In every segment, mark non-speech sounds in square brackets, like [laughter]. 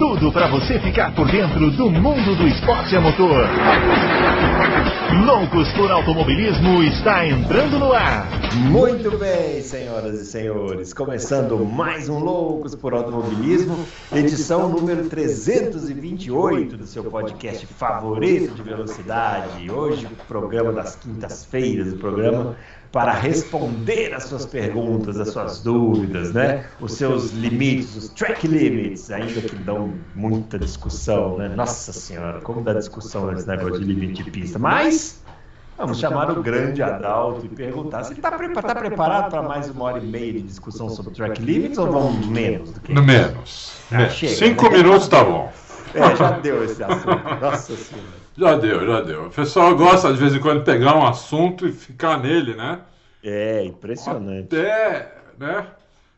tudo para você ficar por dentro do mundo do esporte a motor. Loucos por Automobilismo está entrando no ar. Muito bem, senhoras e senhores, começando mais um Loucos por Automobilismo, edição número 328 do seu podcast favorito de velocidade. Hoje, o programa das quintas-feiras, o programa para responder às suas perguntas, às suas dúvidas, né? Os seus limites, os track limits, ainda que dão muita discussão, né? Nossa Senhora, como dá discussão nesse negócio de limite de pista. Mas vamos chamar o grande Adalto e perguntar se ele está pre tá preparado para mais uma hora e meia de discussão sobre track limits ou vamos menos do que No menos. Ah, menos. chega, Cinco né? minutos tá bom. É, já deu esse assunto. [laughs] Nossa Senhora. Já deu, já deu. O pessoal gosta de vez em quando pegar um assunto e ficar nele, né? É impressionante. Até, né?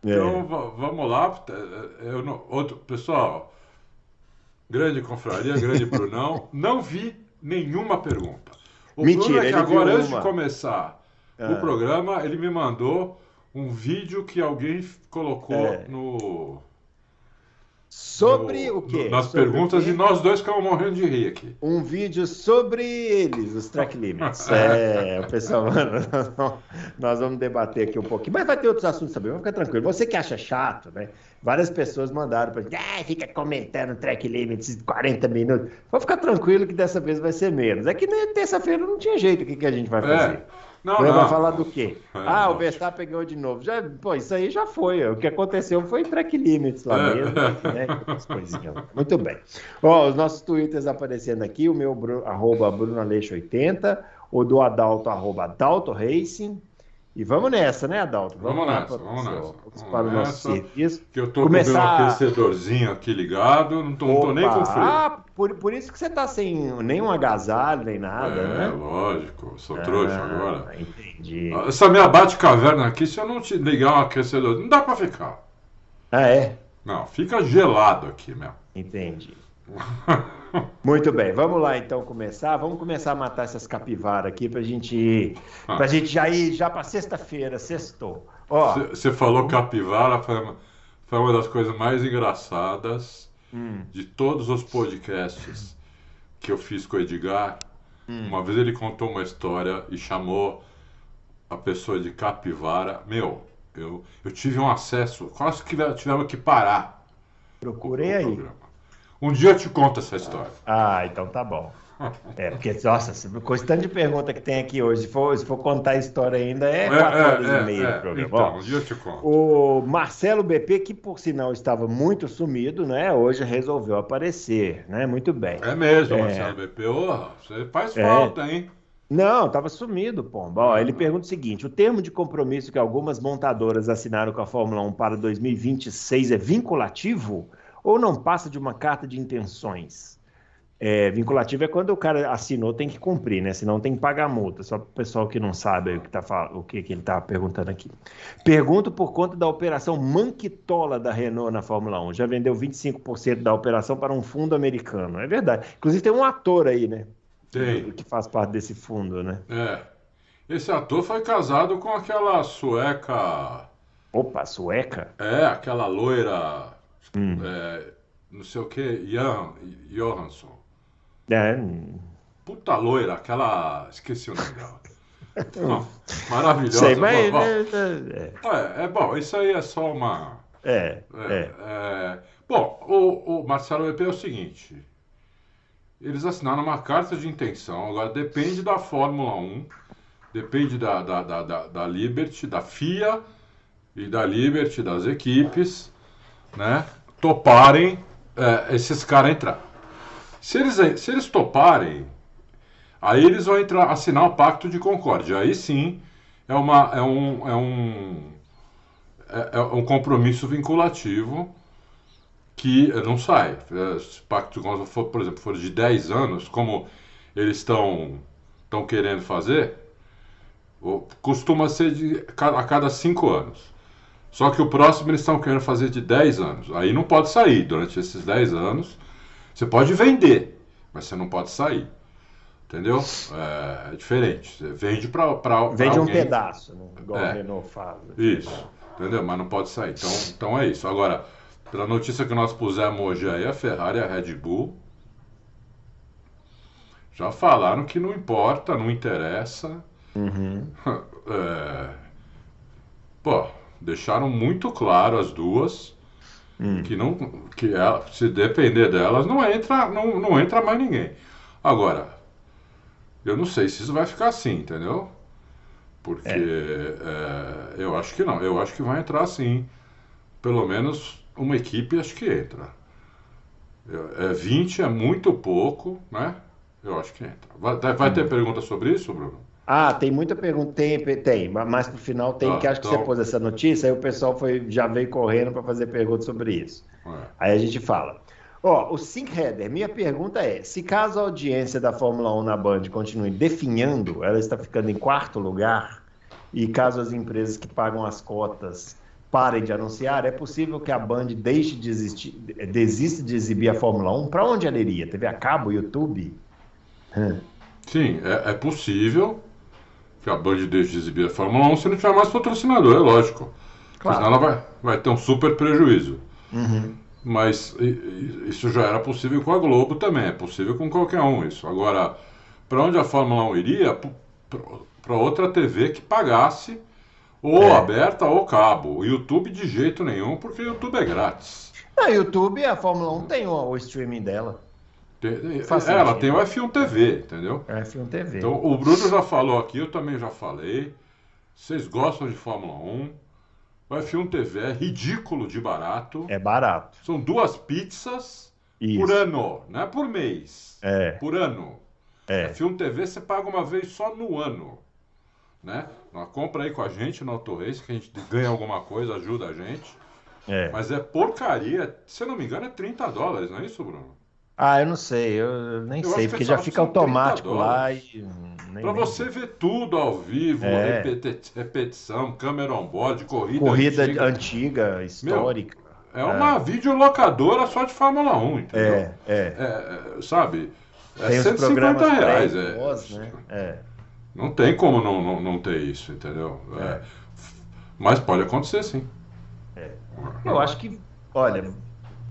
É. Então va- vamos lá. Eu não- outro, pessoal, grande confraria, grande Brunão. Não vi nenhuma pergunta. O Mentira, Bruno é que agora, antes de uma. começar Ah. o programa, ele me mandou um vídeo que alguém colocou É. no. Sobre no- o quê? Nas Sobre perguntas e nós dois ficamos morrendo de rir aqui. um vídeo sobre eles, os track limits. [laughs] É, o pessoal, mano, [laughs] nós vamos debater aqui um pouquinho, mas vai ter outros assuntos também, vamos ficar tranquilo. Você que acha chato, né? Várias pessoas mandaram pra gente, ah, fica comentando track limits 40 minutos. Vou ficar tranquilo que dessa vez vai ser menos. É que nem terça-feira não tinha jeito, o que, que a gente vai fazer? É. Não, Vai não. falar do quê? É, ah, o não. Verstappen ganhou de novo. Já, pô, isso aí já foi. O que aconteceu foi track limits lá É. mesmo, né? Muito bem. Ó, os nossos twitters aparecendo aqui, o meu arroba BrunoAleixo80, o do Adalto, arroba Adalto Racing. E vamos nessa, né, Adalto? Vamos lá nessa, para vamos nessa, vamos vamos para o nosso serviço. Que eu tô Começar- com o meu aquecedorzinho aqui ligado, não tô, não tô nem com frio. Ah, por, por isso que você tá sem nenhum agasalho, nem nada, é, né? lógico, sou trouxa Ah, agora. Entendi. Essa minha bate-caverna aqui, se eu não te ligar um aquecedor, não dá pra ficar. Ah, é? Não, fica gelado aqui mesmo. Entendi. [laughs] Muito bem, vamos lá então começar. Vamos começar a matar essas capivaras aqui pra gente ir, Ah. pra gente já ir já pra sexta-feira, sextou. Você falou capivara, foi uma, foi uma das coisas mais engraçadas hum, de todos os podcasts que eu fiz com o Edgar. Hum. Uma vez ele contou uma história e chamou a pessoa de capivara. Meu, eu, eu tive um acesso, quase que tivemos que parar. procurei o aí. programa. Um dia eu te conto essa história. Ah, então tá bom. É, porque, nossa, com esse tanto de pergunta que tem aqui hoje, se for, se for contar a história ainda, é quatro horas e meia programa. Então, Ó, um dia eu te conto. O Marcelo BP, que por sinal estava muito sumido, né? Hoje resolveu aparecer, né? Muito bem. É mesmo, É. Marcelo BP. Ô, você faz É. falta, hein? Não, estava sumido, Pomba. Ó, ele pergunta o seguinte: o termo de compromisso que algumas montadoras assinaram com a Fórmula 1 para 2026 é vinculativo ou não passa de uma carta de intenções? É, vinculativo é quando o cara assinou, tem que cumprir, né? Senão tem que pagar multa. Só para o pessoal que não sabe o que, tá, o que, que ele está perguntando aqui. Pergunto por conta da operação Manquitola da Renault na Fórmula 1. Já vendeu 25% da operação para um fundo americano. É verdade. Inclusive tem um ator aí, né? Tem. Que faz parte desse fundo, né? É. Esse ator foi casado com aquela sueca. Opa, sueca? É, aquela loira. Hum. é, não sei o que, Jan, Johansson. É, Puta loira, aquela. Esqueci o nome dela. [laughs] Não, maravilhosa. sei, mas. Bom, bom, É, é, é bom, isso aí é só uma. é, É, é. é. Bom, o, o Marcelo EP é o seguinte: eles assinaram uma carta de intenção, agora depende da Fórmula 1, depende da, da, da, da, da Liberty, da FIA e da Liberty, das equipes, né? Toparem é, esses caras entrar. Se eles, se eles toparem, aí eles vão entrar, assinar o Pacto de Concórdia. Aí sim é, uma, é um. É um é, é um compromisso vinculativo que não sai. Eh, Se o pacto de Concórdia for, por exemplo, for de 10 anos, como eles estão querendo fazer, costuma ser de, a cada 5 anos. Só que o próximo eles estão querendo fazer de 10 anos. Aí não pode sair durante esses 10 anos. Você pode vender, mas você não pode sair. Entendeu? É, é diferente. Vende para Vende alguém. um pedaço, né? igual É. a Renault faz. Isso. Entendeu? Mas não pode sair. Então, então é isso. Agora, pela notícia que nós pusemos hoje aí, a Ferrari e a Red Bull já falaram que não importa, não interessa. Uhum. [laughs] É, Pô, deixaram muito claro as duas Hum. que não que ela, se depender delas não entra não, não entra mais ninguém. Agora, eu não sei se isso vai ficar assim, entendeu? Porque é, eu acho que não, eu acho que vai entrar sim. Pelo menos uma equipe acho que entra. É, 20 é muito pouco, né? Eu acho que entra. Vai, vai Hum. ter pergunta sobre isso, Bruno? Ah, tem muita pergunta, tem, tem, mas pro final tem, Ah, que acho que então- você pôs essa notícia, aí o pessoal foi, já veio correndo para fazer perguntas sobre isso. É. Aí a gente fala. Ó, o Sync Header, minha pergunta é: se caso a audiência da Fórmula 1 na Band continue definhando, ela está ficando em quarto lugar, e caso as empresas que pagam as cotas parem de anunciar, é possível que a Band deixe de existir, desista de exibir a Fórmula 1? Para onde ela iria? TV a cabo, YouTube? Hum. Sim, é, é possível que a Band deixe de exibir a Fórmula 1 se não tiver mais patrocinador, é lógico. Claro. Senão ela vai, vai ter um super prejuízo. Uhum. Mas isso já era possível com a Globo também, é possível com qualquer um isso. Agora, para onde a Fórmula 1 iria? Para outra TV que pagasse, ou É. aberta ou cabo. O YouTube de jeito nenhum, porque o YouTube é grátis. Na YouTube, a Fórmula 1 tem o, o streaming dela, Tem- Faz é, ela tem o F1 TV, entendeu? é F1 TV. Então, o Bruno já falou aqui, eu também já falei. Vocês gostam de Fórmula 1. O F1 TV é ridículo de barato. É barato. São duas pizzas Isso. por ano, não é por mês. É, Por ano. é. F1 TV você paga uma vez só no ano. Né? Uma compra aí com a gente no Auto Race, que a gente ganha alguma coisa, ajuda a gente. É. Mas é porcaria. Se eu não me engano, é 30 dólares, não é isso, Bruno? Ah, eu não sei, eu nem Eu sei, porque que já fica são 30 automático lá e. Nem, Pra nem- você ver tudo ao vivo, É. repeti- repetição, câmera on board, corrida. Corrida antiga. antiga, histórica. É uma videolocadora só de Fórmula 1, entendeu? É, é. É, é, sabe? É Tem os 150 programas reais. É. né? É. Não tem como não, não, não ter isso, entendeu? É. Mas pode acontecer sim. Eu acho que, olha,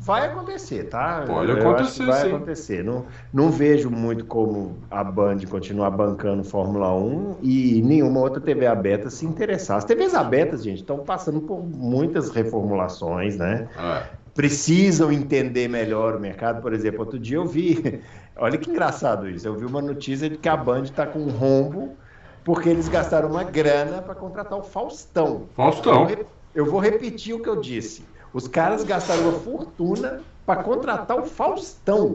vai acontecer, tá? Pode acontecer, vai sim. acontecer. Não, não vejo muito como a Band continuar bancando Fórmula 1 e nenhuma outra TV aberta se interessar. As TVs abertas, gente, estão passando por muitas reformulações, né? É. precisam entender melhor o mercado. Por exemplo, outro dia eu vi, [laughs] olha que engraçado isso, eu vi uma notícia de que a Band está com um rombo porque eles gastaram uma grana para contratar o Faustão. Faustão. Eu vou repetir o que eu disse. Os caras gastaram uma fortuna para contratar o Faustão.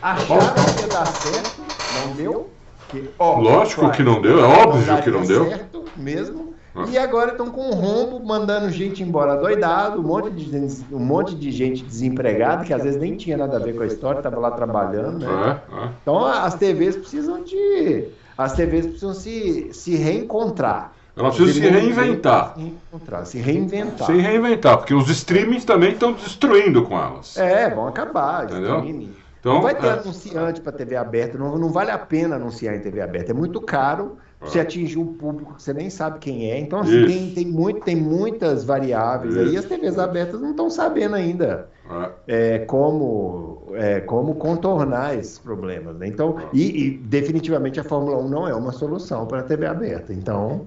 Acharam que ia dar certo, não deu. Que, ó, Lógico que não deu, é óbvio que não deu. certo mesmo. Ah. E agora estão com um rombo, mandando gente embora doidado, um monte, de, um monte de gente desempregada, que às vezes nem tinha nada a ver com a história, estava lá trabalhando, né? É, é. Então as TVs precisam de. As TVs precisam se, se reencontrar. Elas precisam se reinventar. Se reinventar. Se reinventar, porque os streamings também estão destruindo com elas. É, vão acabar. Entendeu? streaming. Então, não vai ter é. anunciante para TV aberta, não, não vale a pena anunciar em TV aberta. É muito caro você atingir um público que você nem sabe quem é. Então, assim, tem, tem, muito, tem muitas variáveis aí. Isso. As TVs abertas não estão sabendo ainda É. é, como, é, como contornar esses problemas. Né? Então, e, e definitivamente a Fórmula 1 não é uma solução para a TV aberta. Então,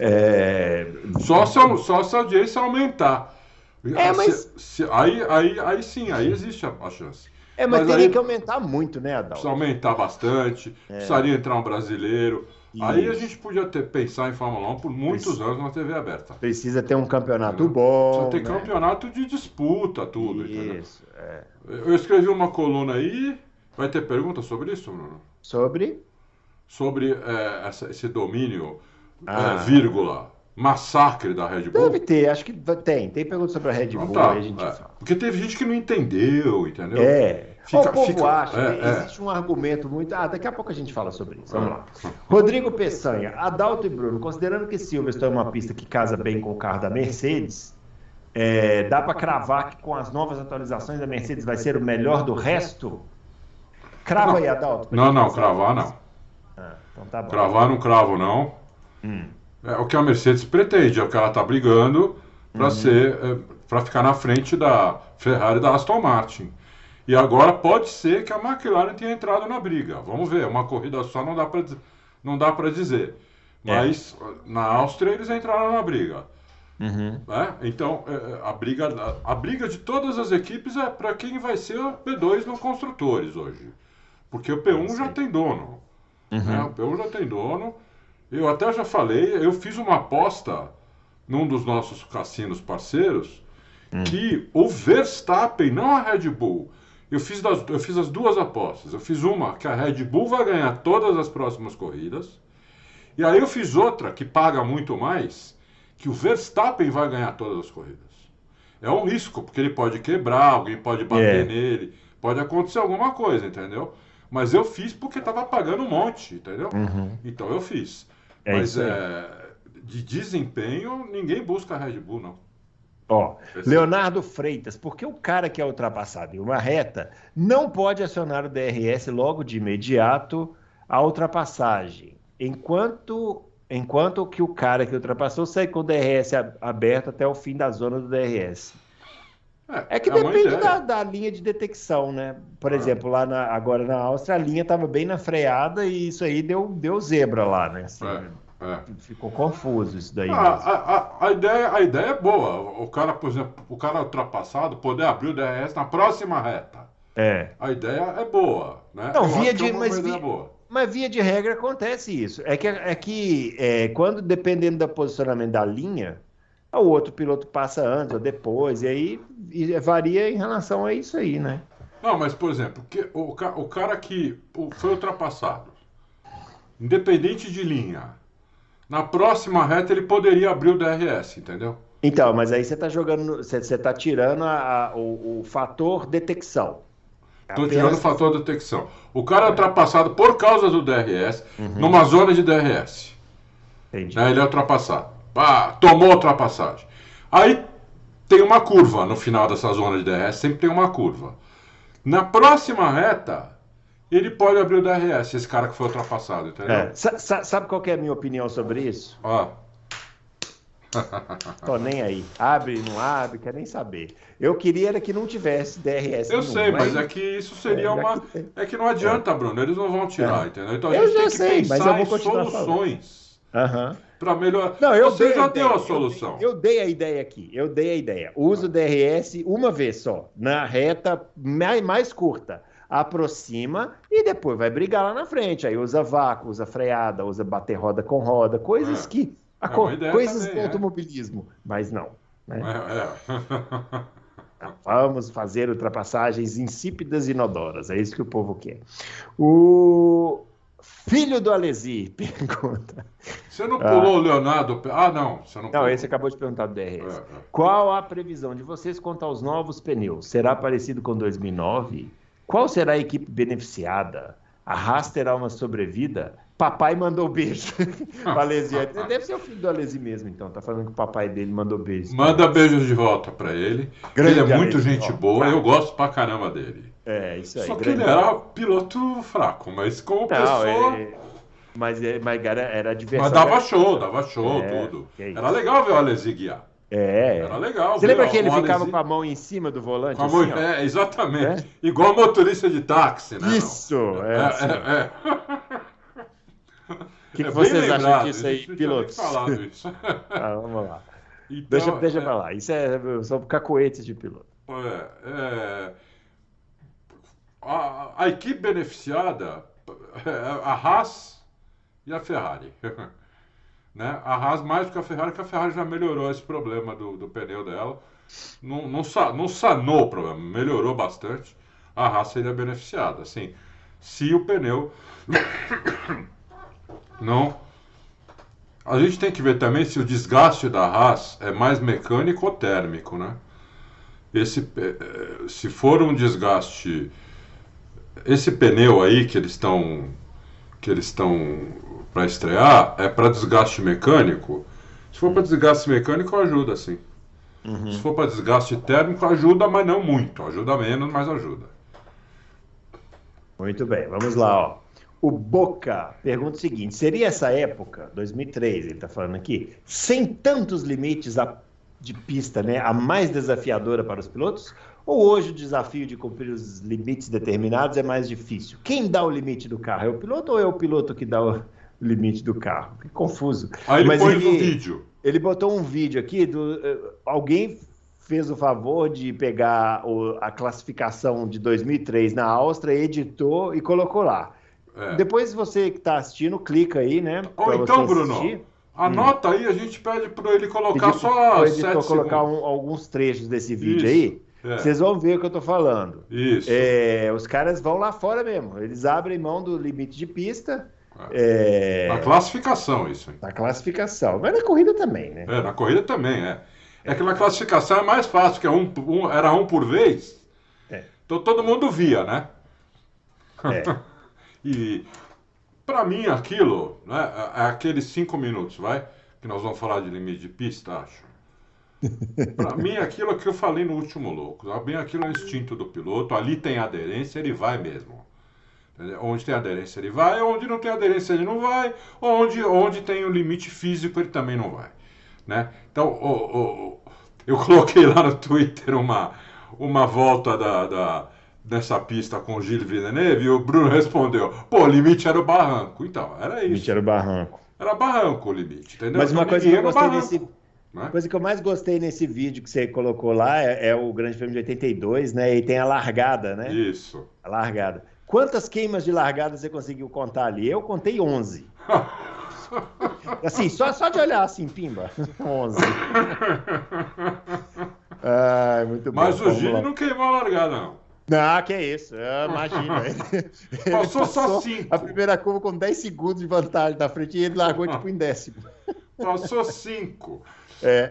é, Só, se, a- só se a audiência aumentar. É, mas- Se- se- aí, aí, aí sim, aí existe a, a chance. é mas, Mas teria aí- que aumentar muito, né, Adal? Precisa aumentar bastante, precisaria entrar um brasileiro. Aí a Isso. gente podia ter, pensar em Fórmula 1 por muitos Isso. anos na TV aberta. Precisa ter um campeonato Precisa bom. ter né? campeonato de disputa, tudo. entendeu? Isso, é. Eu escrevi uma coluna aí. Vai ter pergunta sobre isso, Bruno? Sobre Sobre é, essa- esse domínio, Ah. é, vírgula, massacre da Red Bull. Deve ter, acho que tem. Tem pergunta sobre a Red Então Bull, tá, a gente é. Porque teve gente que não entendeu, entendeu? É. Fica- o povo fica- acha, é, é. existe um argumento muito. Ah, daqui a pouco a gente fala sobre isso. Vamos lá. Rodrigo Peçanha, Adalto e Bruno, considerando que Silverstone é uma pista que casa bem com o carro da Mercedes, é, dá para cravar que com as novas atualizações a Mercedes vai ser o melhor do resto? Crava aí, Adalto. Não, não, cravar não. Ah, então tá bom. Cravar não cravo, não. Hum. É o que a Mercedes pretende, é o que ela está brigando para Uhum. ser, é, para ficar na frente da Ferrari e da Aston Martin. E agora pode ser que a McLaren tenha entrado na briga. Vamos ver, uma corrida só não dá para não dá para dizer. É. Mas na Áustria eles entraram na briga. Uhum. né? Então é, a briga a, briga de todas as equipes é para quem vai ser o P2 no construtores hoje, porque o P1 já tem dono. Uhum. né? O P1 já tem dono. Eu até já falei, eu fiz uma aposta num dos nossos cassinos parceiros Hum. que o Verstappen, não a Red Bull, eu fiz, das- eu fiz as duas apostas. Eu fiz uma que a Red Bull vai ganhar todas as próximas corridas. E aí eu fiz outra que paga muito mais, que o Verstappen vai ganhar todas as corridas. É um risco, porque ele pode quebrar, alguém pode bater É. nele, pode acontecer alguma coisa, entendeu? Mas eu fiz porque estava pagando um monte, entendeu? Uhum. Então eu fiz. É Mas é, de desempenho, ninguém busca a Red Bull, não. Ó, Leonardo Freitas, porque o cara que é ultrapassado em uma reta não pode acionar o DRS logo de imediato a ultrapassagem, enquanto enquanto que o cara que ultrapassou segue com o DRS aberto até o fim da zona do DRS. É que uma depende da, da linha de detecção, né? Por Ah. exemplo, lá na- agora na Áustria, a linha estava bem na freada e isso aí deu, deu zebra lá, né? Assim, É, é. Ficou confuso isso daí. Ah, a, a, a ideia, a ideia é boa. O cara, por exemplo, o cara ultrapassado poder abrir o DRS na próxima reta. É. A ideia é boa, né? Não, Eu via que de- é mas via- boa. Mas via de regra acontece isso. É que, é que é, quando, dependendo do posicionamento da linha, o outro piloto passa antes ou depois, e aí e varia em relação a isso aí, né? Não, mas, por exemplo, que, o, o cara que foi ultrapassado, independente de linha, na próxima reta ele poderia abrir o DRS, entendeu? Então, mas aí você está jogando, você está tirando a- a- o, o fator detecção. Estou Apenas- tirando o fator de detecção. O cara é ultrapassado por causa do DRS, Uhum. numa zona de DRS. Entendi. né? Ele é ultrapassado. Ah, tomou a ultrapassagem. Aí tem uma curva no final dessa zona de DRS, sempre tem uma curva. Na próxima reta, ele pode abrir o DRS, esse cara que foi ultrapassado, entendeu? É, sa- sa- sabe qual é a minha opinião sobre isso? Ó, [laughs] Tô nem aí. Abre, não abre, quer nem saber. Eu queria era que não tivesse DRS. eu nenhum, sei, mas é que isso seria É, uma. que. É que não adianta, Bruno, eles não vão tirar, entendeu? Então a Eu gente já tem que sei, mas pensar eu vou em continuar falando. Aham. para melhorar. Não, eu Você dei já a deu a solução. Eu, eu dei a ideia aqui, eu dei a ideia. Usa o DRS uma vez só, na reta mais, mais curta. Aproxima e depois vai brigar lá na frente. Aí usa vácuo, usa freada, usa bater roda com roda, coisas É. que. É ideia coisas também, do é. automobilismo. Mas não. né? É, é. [laughs] Vamos fazer ultrapassagens insípidas e inodoras. É isso que o povo quer. O filho do Alesi [laughs] pergunta. Você não pulou o Leonardo? Ah, não. Você não, Não, pulou. esse acabou de perguntar do DRS. É, é. Qual a previsão de vocês quanto aos novos pneus? Será parecido com 2009? Qual será a equipe beneficiada? A Haas terá uma sobrevida? Papai mandou beijo. [laughs] Alesi, deve ser o filho do Alesi mesmo, então. Tá falando que o papai dele mandou beijo. Manda beijos de volta pra ele. Grande ele é muito gente boa, eu gosto pra caramba dele. É, isso aí. Só que grande- ele era piloto fraco, mas como Não, pessoa. é- Mas, é- mas era, era diversão. Mas dava show, dava show, É, tudo. isso. Era legal ver o Alesi guiar. É. Era legal. Você lembra que ele ficava com a mão em cima do volante? com a mão- assim? É, exatamente. Igual motorista de táxi, né? Isso, é, É, assim. é, é. O [laughs] que, que É vocês acham lembrado, disso a aí, pilotos? falado [laughs] isso. Ah, vamos lá. Então, Deixa, deixa é, pra lá. Isso é, são cacoetes de piloto. É, é, a, a equipe beneficiada a Haas e a Ferrari. [laughs] né? A Haas mais do que a Ferrari, que a Ferrari já melhorou esse problema do, do pneu dela. Não, não, não sanou o problema, melhorou bastante. A Haas seria beneficiada, assim, se o pneu [coughs] não. A gente tem que ver também se o desgaste da Haas é mais mecânico ou térmico, né? Esse, eh, se for um desgaste, esse pneu aí que eles estão que eles estão para estrear é para desgaste mecânico. Se for para desgaste mecânico ajuda, sim. Se for para desgaste térmico ajuda, mas não muito. Ajuda menos, mas ajuda. Muito bem, vamos lá. Ó. O Boca pergunta o seguinte: seria essa época, 2003, ele está falando aqui, sem tantos limites de pista, né, a mais desafiadora para os pilotos? Ou hoje o desafio de cumprir os limites determinados é mais difícil? Quem dá o limite do carro? É o piloto ou é o piloto que dá o limite do carro? Que confuso. Aí ele Mas ele, no vídeo. Ele botou um vídeo aqui do. Uh, alguém fez o favor de pegar o, a classificação de 2003 na Áustria, editou e colocou lá. É. Depois você que está assistindo, clica aí, né? Ou então, Bruno, assistir. anota hum. aí, a gente pede para ele colocar Pedi só sete colocar um, alguns trechos desse vídeo Isso. aí. É. Vocês vão ver o que eu estou falando. Isso. É, os caras vão lá fora mesmo. Eles abrem mão do limite de pista. É. Na classificação, isso. Na classificação. Mas na corrida também, né? É, na corrida também, é. É que na classificação é mais fácil, que é um, um era um por vez. É. Então todo mundo via, né? É. [laughs] e para mim aquilo, né, é, é aqueles cinco minutos, vai? Que nós vamos falar de limite de pista, acho. Para mim aquilo que eu falei no último louco, bem aquilo é o instinto do piloto, ali tem aderência, ele vai mesmo. Onde tem aderência ele vai, onde não tem aderência ele não vai, onde, onde tem o limite físico ele também não vai. Né? Então, o, o, eu [laughs] coloquei lá no Twitter uma, uma volta da, da, dessa pista com o Gilles Villeneuve e o Bruno respondeu: pô, o limite era o barranco. Então, era isso. O limite era o barranco. Era barranco o limite, entendeu? Mas uma então, coisa que eu gostei desse. Né? coisa que eu mais gostei nesse vídeo que você colocou lá é, é, o Grande Prêmio de 82, né? E tem a largada, né? Isso. A largada. Quantas queimas de largada você conseguiu contar ali? Eu contei 11. [laughs] Assim, só, só de olhar assim, pimba. [laughs] 11. Ai, muito bom. Mas o Gini não queimou a largada, não. Não, que é isso. Imagina. [laughs] Passou, só 5. A primeira curva com 10 segundos de vantagem na frente e ele largou tipo em décimo. Passou 5. É.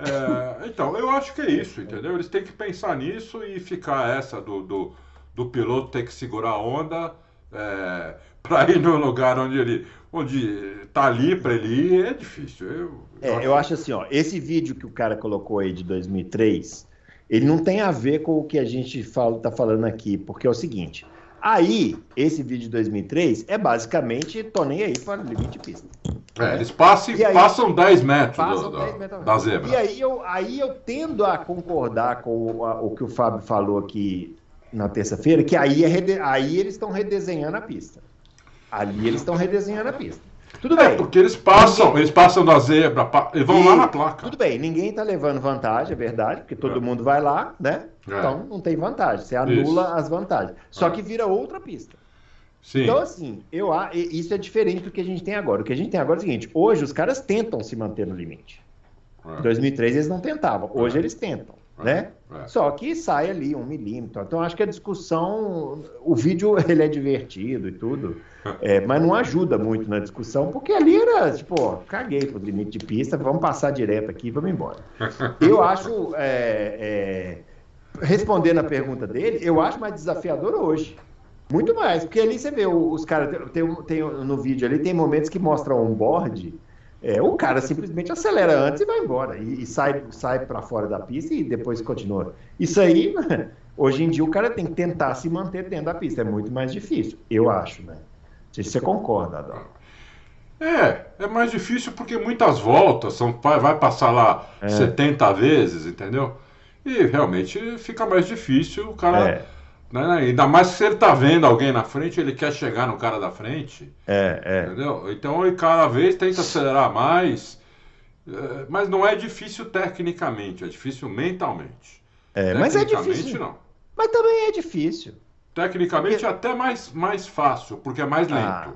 é. então, eu acho que é isso, entendeu? Eles têm que pensar nisso e ficar essa do, do, do piloto ter que segurar a onda é, [laughs] para ir no lugar onde ele onde tá ali para ele ir, é difícil. Eu, é, eu, eu acho assim, ó, esse vídeo que o cara colocou aí de 2003, ele não tem a ver com o que a gente fala, tá falando aqui, porque é o seguinte, aí, esse vídeo de 2003 é basicamente, tô nem aí para o limite de pista. É, eles passam, aí, passam 10 metros, passam do, 10 metros da zebra. E aí eu, aí eu tendo a concordar com o, a, o que o Fábio falou aqui na terça-feira, que aí, é, aí eles estão redesenhando a pista. Ali eles estão redesenhando a pista. Tudo é, bem. porque eles passam, ninguém... eles passam da zebra, eles vão e... lá na placa. Tudo bem, ninguém está levando vantagem, é verdade, porque todo é. mundo vai lá, né? É. Então não tem vantagem, você anula isso. as vantagens. Só é. que vira outra pista. Sim. Então, assim, eu, isso é diferente do que a gente tem agora. O que a gente tem agora é o seguinte: hoje os caras tentam se manter no limite. Em 2003 eles não tentavam, hoje eles tentam. É, né? É. Só que sai ali um milímetro. Então acho que a discussão, o vídeo [laughs] ele é divertido e tudo, é, mas não ajuda muito na discussão, porque ali era tipo, caguei pro limite de pista, vamos passar direto aqui, vamos embora. [laughs] Eu acho, é, é, respondendo a pergunta dele, eu acho mais desafiador hoje. Muito mais, porque ali você vê os caras, tem, tem, no vídeo ali tem momentos que mostram um board é, o cara simplesmente acelera antes e vai embora. E, e sai, sai para fora da pista e depois continua. Isso aí, [laughs] hoje em dia, o cara tem que tentar se manter dentro da pista. É muito mais difícil, eu acho, né? Não sei se você concorda, Adão. É, é mais difícil porque muitas voltas, são, vai passar lá é. 70 vezes, entendeu? E realmente fica mais difícil o cara. É né? Ainda mais se ele tá vendo alguém na frente, ele quer chegar no cara da frente. É, é. Entendeu? Então ele cada vez tenta acelerar mais. É, mas não é difícil tecnicamente, é difícil mentalmente. É, mas é difícil. não. Mas também é difícil. Tecnicamente porque... é até mais, mais fácil, porque é mais lento. Ah.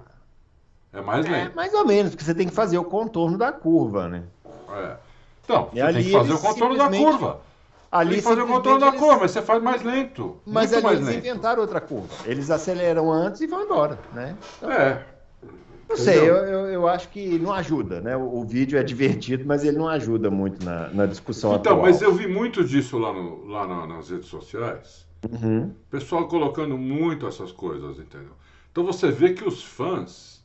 É mais é, lento. É, mais ou menos, porque você tem que fazer o contorno da curva, né? É. Então, e você tem que fazer o contorno da curva. Ali tem fazer o controle da curva, mas você faz mais lento. Mas ali eles lento. inventaram outra curva. Eles aceleram antes e vão embora, né? Então, é. Não sei, eu, eu, eu, acho que não ajuda, né? O, o, vídeo é divertido, mas ele não ajuda muito na, na discussão então, atual. mas eu vi muito disso lá, no, lá na, nas redes sociais. Uhum. Pessoal colocando muito essas coisas, entendeu? Então você vê que os fãs,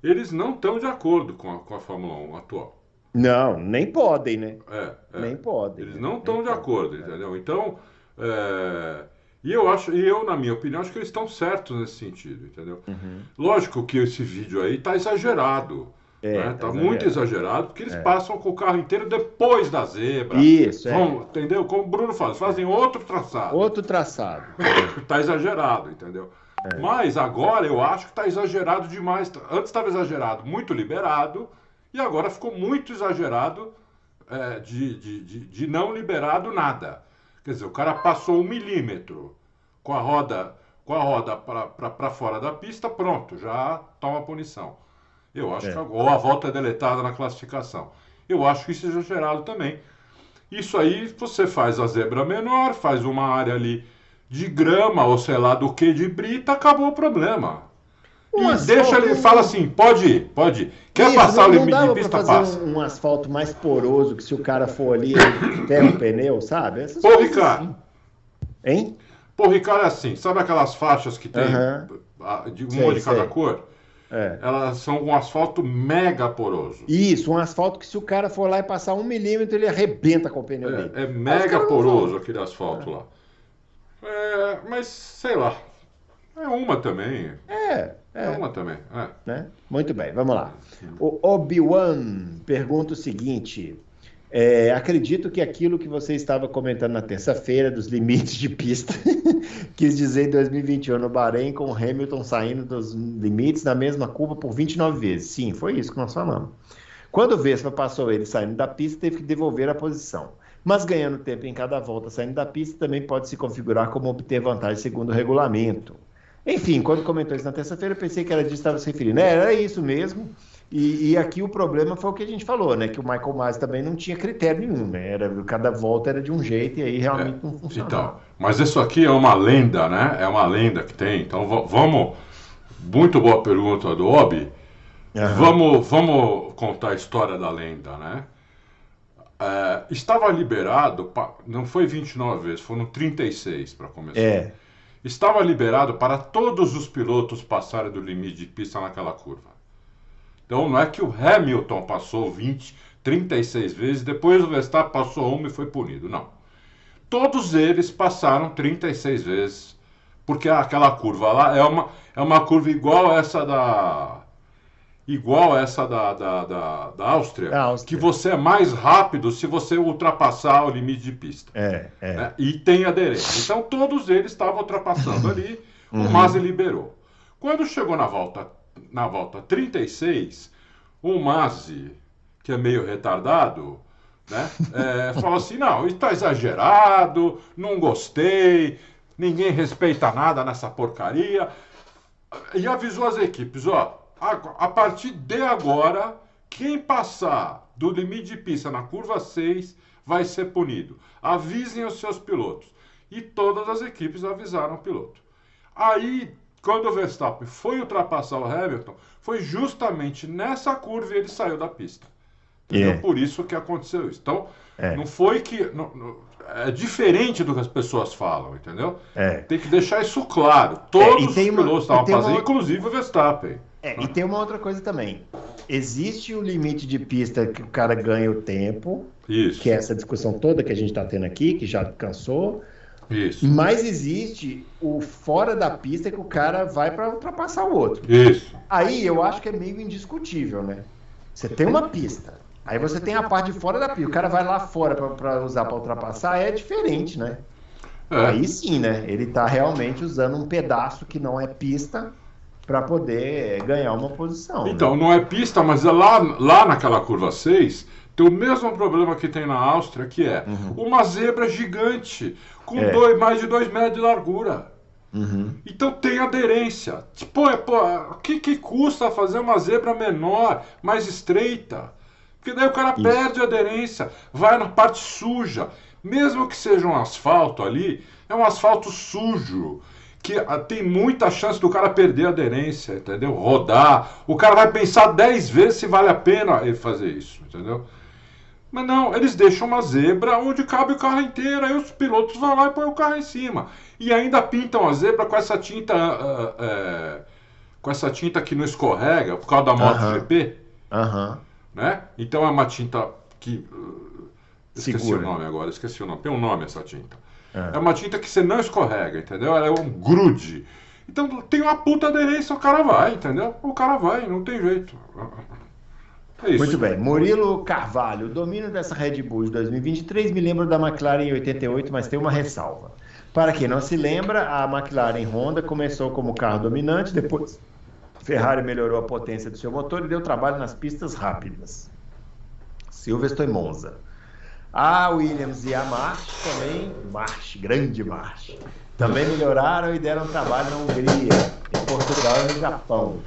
eles não estão de acordo com a, com a Fórmula 1 atual. Não, nem podem, né? É, é. Nem podem. Eles não estão de acordo, entendeu? Então, é... E eu acho, e eu, na minha opinião, acho que eles estão certos nesse sentido, entendeu? Uhum. Lógico que esse vídeo aí tá exagerado. É, né? tá Tá muito exagerado. porque eles É. passam com o carro inteiro depois da zebra. Isso, é. Vão, entendeu? Como o Bruno fala, fazem outro traçado. Outro traçado. [coughs] Tá exagerado, entendeu? É. Mas agora eu acho que tá exagerado demais. Antes estava exagerado, muito liberado, e agora ficou muito exagerado é, de, de, de, de não liberado nada. Quer dizer, o cara passou um milímetro com a roda com a roda para fora da pista, pronto, já toma punição. Eu acho É. que ou a volta é deletada na classificação. Eu acho que isso é exagerado também. Isso aí você faz a zebra menor, faz uma área ali de grama ou sei lá do que de brita, acabou o problema. Um e asfalto- deixa ele, fala assim, pode ir, pode ir. Quer Isso, passar não- o limite de pista, fazer passa. Um, um asfalto mais poroso, que se o cara for ali, ele [coughs] ferra o pneu, sabe? Essas Pô, Ricardo. assim. Hein? Pô, Ricardo, é assim, sabe aquelas faixas que tem ah, de Sei, uma de cada sei. cor? É. Elas são um asfalto mega poroso. Isso, um asfalto que se o cara for lá e passar um milímetro, ele arrebenta com o pneu dele. É, é mega poroso aquele asfalto lá. É, mas sei lá. É uma também. É, É, é. uma também. É. né? Muito bem, vamos lá. O Obi-Wan pergunta o seguinte: é, acredito que aquilo que você estava comentando na terça-feira dos limites de pista, [laughs] quis dizer em 2021 no Bahrein, com o Hamilton saindo dos limites na mesma curva por 29 vezes. Sim, foi isso que nós falamos. Quando o Vespa passou ele saindo da pista, teve que devolver a posição. Mas ganhando tempo em cada volta saindo da pista também pode se configurar como obter vantagem segundo o regulamento. Enfim, quando comentou isso na terça-feira, eu pensei que era disso que estava se referindo. É, era isso mesmo. E, e aqui o problema foi o que a gente falou, né? Que o Michael Masi também não tinha critério nenhum, né? Era, cada volta era de um jeito e aí realmente não funcionava. Então, mas isso aqui é uma lenda, né? É uma lenda que tem. Então va- vamos. Muito boa pergunta do Obi. Aham. Vamos, vamos contar a história da lenda, né? É, estava liberado, não foi 29 vezes, foram 36 para começar. É, Estava liberado para todos os pilotos passarem do limite de pista naquela curva. Então não é que o Hamilton passou 20, 36 vezes, depois o Verstappen passou uma e foi punido. Não. Todos eles passaram 36 vezes, porque aquela curva lá é uma, é uma curva igual essa da. Igual essa da, da, da, da Áustria, Áustria. que você é mais rápido se você ultrapassar o limite de pista é, é. né? E tem aderência. Então todos eles estavam ultrapassando ali, o Uhum. Masi liberou. Quando chegou na volta, na volta 36, o Masi, que é meio retardado, né? é, [laughs] falou assim: não, está exagerado, não gostei, ninguém respeita nada nessa porcaria. E avisou as equipes: ó, a, partir de agora, quem passar do limite de pista na curva 6 vai ser punido. Avisem os seus pilotos. E todas as equipes avisaram o piloto. Aí, quando o Verstappen foi ultrapassar o Hamilton, foi justamente nessa curva e ele saiu da pista. Entendeu? É. Por isso que aconteceu isso. Então, É. não foi que. não- não- é diferente do que as pessoas falam, entendeu? É. Tem que deixar isso claro. Todos É, e os uma- pilotos e estavam uma fazendo, outra- inclusive o Verstappen. É, e tem uma outra coisa também. Existe o limite de pista que o cara ganha o tempo, Isso. que é essa discussão toda que a gente está tendo aqui, que já cansou. Isso. Mas existe o fora da pista que o cara vai para ultrapassar o outro. Isso. Aí eu acho que é meio indiscutível, né? Você tem uma pista, aí você tem a parte de fora da pista. O cara vai lá fora para usar para ultrapassar, é diferente, né? É. Aí sim, né? Ele tá realmente usando um pedaço que não é pista para poder ganhar uma posição. né? Então, não é pista, mas é lá, lá naquela curva 6, tem o mesmo problema que tem na Áustria, que é uma zebra gigante, com Uhum. É. dois, mais de 2 metros de largura. Uhum. Então tem aderência. Pô, é, pô, o que, que custa fazer uma zebra menor, mais estreita? Porque daí o cara Isso. perde a aderência, vai na parte suja. Mesmo que seja um asfalto ali, é um asfalto sujo. Que ah, tem muita chance do cara perder a aderência, entendeu? Rodar. O cara vai pensar 10 vezes se vale a pena ele fazer isso, entendeu? Mas não, eles deixam uma zebra onde cabe o carro inteiro, aí os pilotos vão lá e põem o carro em cima. E ainda pintam a zebra com essa tinta. ah, é, com essa tinta que não escorrega, por causa da MotoGP, Aham. né? Então é uma tinta que. uh, esqueci Segura. o nome agora, esqueci o nome. Tem um nome essa tinta. É. é uma tinta que você não escorrega, entendeu? Ela é um grude. Então tem uma puta aderência, o cara vai, entendeu? O cara vai, não tem jeito. É isso. Muito bem. Murilo Carvalho, o domínio dessa Red Bull de 2023 me lembra da McLaren em 88, mas tem uma ressalva. Para quem não se lembra, a McLaren Honda começou como carro dominante, depois Ferrari melhorou a potência do seu motor e deu trabalho nas pistas rápidas. Silverstone e Monza. A Williams e a March também, March, grande March, também melhoraram e deram trabalho na Hungria, em Portugal e no Japão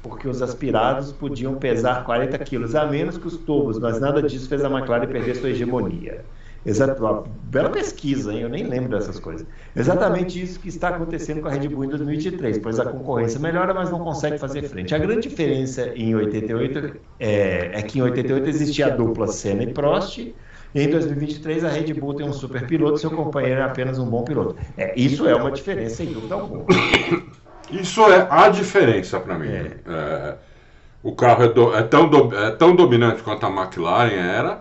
porque os aspirados podiam pesar 40 quilos a menos que os tubos, mas nada disso fez a McLaren perder sua hegemonia. Exato, bela pesquisa, hein? eu nem lembro dessas coisas. Exatamente isso que está acontecendo com a Red Bull em 2023, pois a concorrência melhora, mas não consegue fazer frente. A grande diferença em 88 é, é que em 88 existia a dupla Senna e Prost, e em 2023 a Red Bull tem um super piloto, seu companheiro é apenas um bom piloto. É, isso é uma diferença, sem dúvida alguma. Isso é a diferença para mim. É. É, o carro é, do, é, tão do, é tão dominante quanto a McLaren era,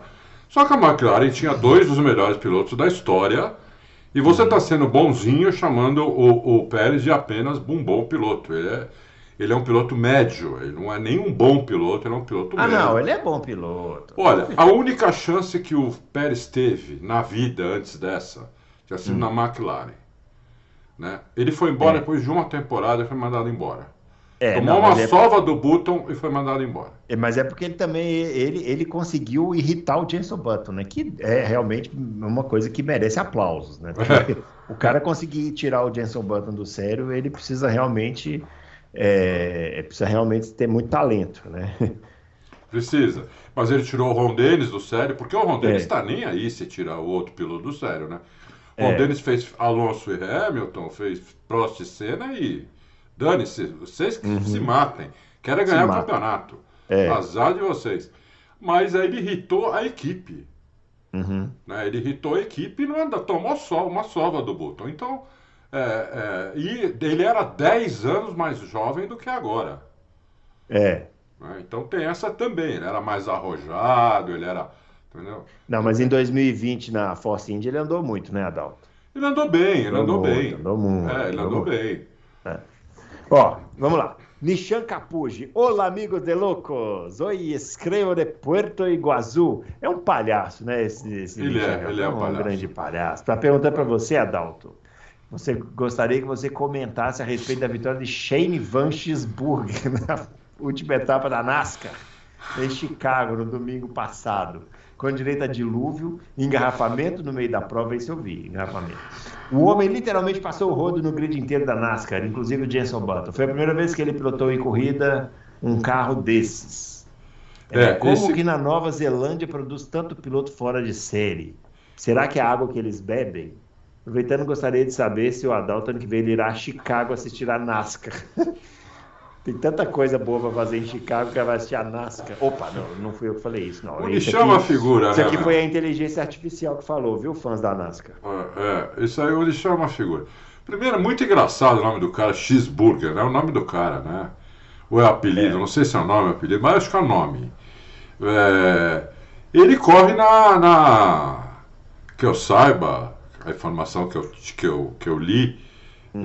só que a McLaren tinha dois dos melhores pilotos da história. E você está sendo bonzinho chamando o, o, Pérez de apenas um bom piloto. Ele é, ele é um piloto médio, ele não é nem um bom piloto, ele é um piloto ah, médio. Ah, não, ele é bom piloto. Olha, a única chance que o Pérez teve na vida antes dessa tinha sido hum. na McLaren. Né? Ele foi embora é. depois de uma temporada e foi mandado embora. É, Tomou não, uma é... sova do Button e foi mandado embora. É, mas é porque ele também ele, ele conseguiu irritar o Jenson Button, né? Que é realmente uma coisa que merece aplausos, né? [laughs] o cara conseguir tirar o Jenson Button do sério, ele precisa realmente é, precisa realmente ter muito talento, né? [laughs] Precisa. Mas ele tirou o Ron Dennis do sério, porque o Ron Dennis está é. nem aí se tirar o outro piloto do sério, né? É. O Dennis fez Alonso e Hamilton, fez Prost e Senna e dane-se, vocês que uhum. se matem. Querem ganhar o campeonato. É. Azar de vocês. Mas aí ele irritou a equipe. Uhum. Né? Ele irritou a equipe e não anda, tomou só uma sova do Button. Então, é, é, e ele era 10 anos mais jovem do que agora. É. Né? Então tem essa também. Ele era mais arrojado, ele era Entendeu? Não, mas em 2020 na Force India ele andou muito, né, Adalto? Ele andou bem, ele andou, andou muito, bem. Andou muito. É, ele andou, andou bem. É. Ó, vamos lá. Nishan Capuji. Olá, amigos de loucos. Oi, escrevo de Puerto Iguaçu. É um palhaço, né? Esse, esse ele, é, ele é, um, palhaço. grande palhaço. Para perguntar para você, Adalto, você gostaria que você comentasse a respeito da vitória de Shane Van Gisbergen [laughs] na última etapa da NASCAR em Chicago no domingo passado com direito a dilúvio, engarrafamento no meio da prova, isso eu vi, engarrafamento. O homem literalmente passou o rodo no grid inteiro da NASCAR, inclusive o Jenson Button. Foi a primeira vez que ele pilotou em corrida um carro desses. É, é como esse... que na Nova Zelândia produz tanto piloto fora de série? Será que é a água que eles bebem? Aproveitando, gostaria de saber se o Adalto ano que vem irá a Chicago assistir a NASCAR. [laughs] Tem tanta coisa boa para fazer em Chicago que vai assistir a NASCAR. Opa, não, não fui eu que falei isso, não. Me chama aqui, a figura, Isso né, aqui foi a inteligência artificial que falou, viu, fãs da NASCAR? É, é isso aí o chama a figura. Primeiro, muito engraçado o nome do cara, Cheeseburger, né? O nome do cara, né? Ou é apelido, é. não sei se é o nome ou apelido, mas acho que é o nome. É, ele corre na, na. Que eu saiba, a informação que eu, que eu, que eu li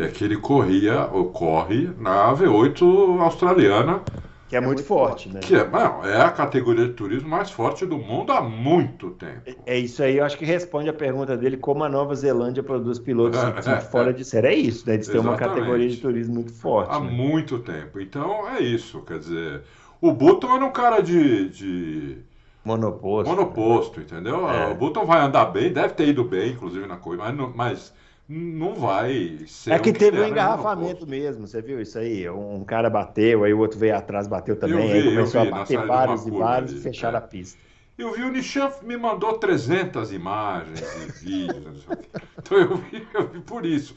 é que ele corria, ou corre, na V8 australiana. Que é muito forte, né? Que é, não, é a categoria de turismo mais forte do mundo há muito tempo. É, é isso aí, eu acho que responde a pergunta dele como a Nova Zelândia produz pilotos [laughs] é, fora de série. É isso, né? Eles têm uma categoria de turismo muito forte. Há né? muito tempo. Então é isso, quer dizer. O Button era um cara de. de... Monoposto. Monoposto, entendeu? É. O Button vai andar bem, deve ter ido bem, inclusive na corrida, mas, mas não vai ser. É que, teve um engarrafamento mesmo, você viu isso aí? Um cara bateu, aí o outro veio atrás, bateu também, vi, aí começou vi, a bater vários e vários e fecharam é. a pista. Eu vi o Nishan me mandou 300 imagens e [laughs] vídeos, então eu vi, eu vi por isso.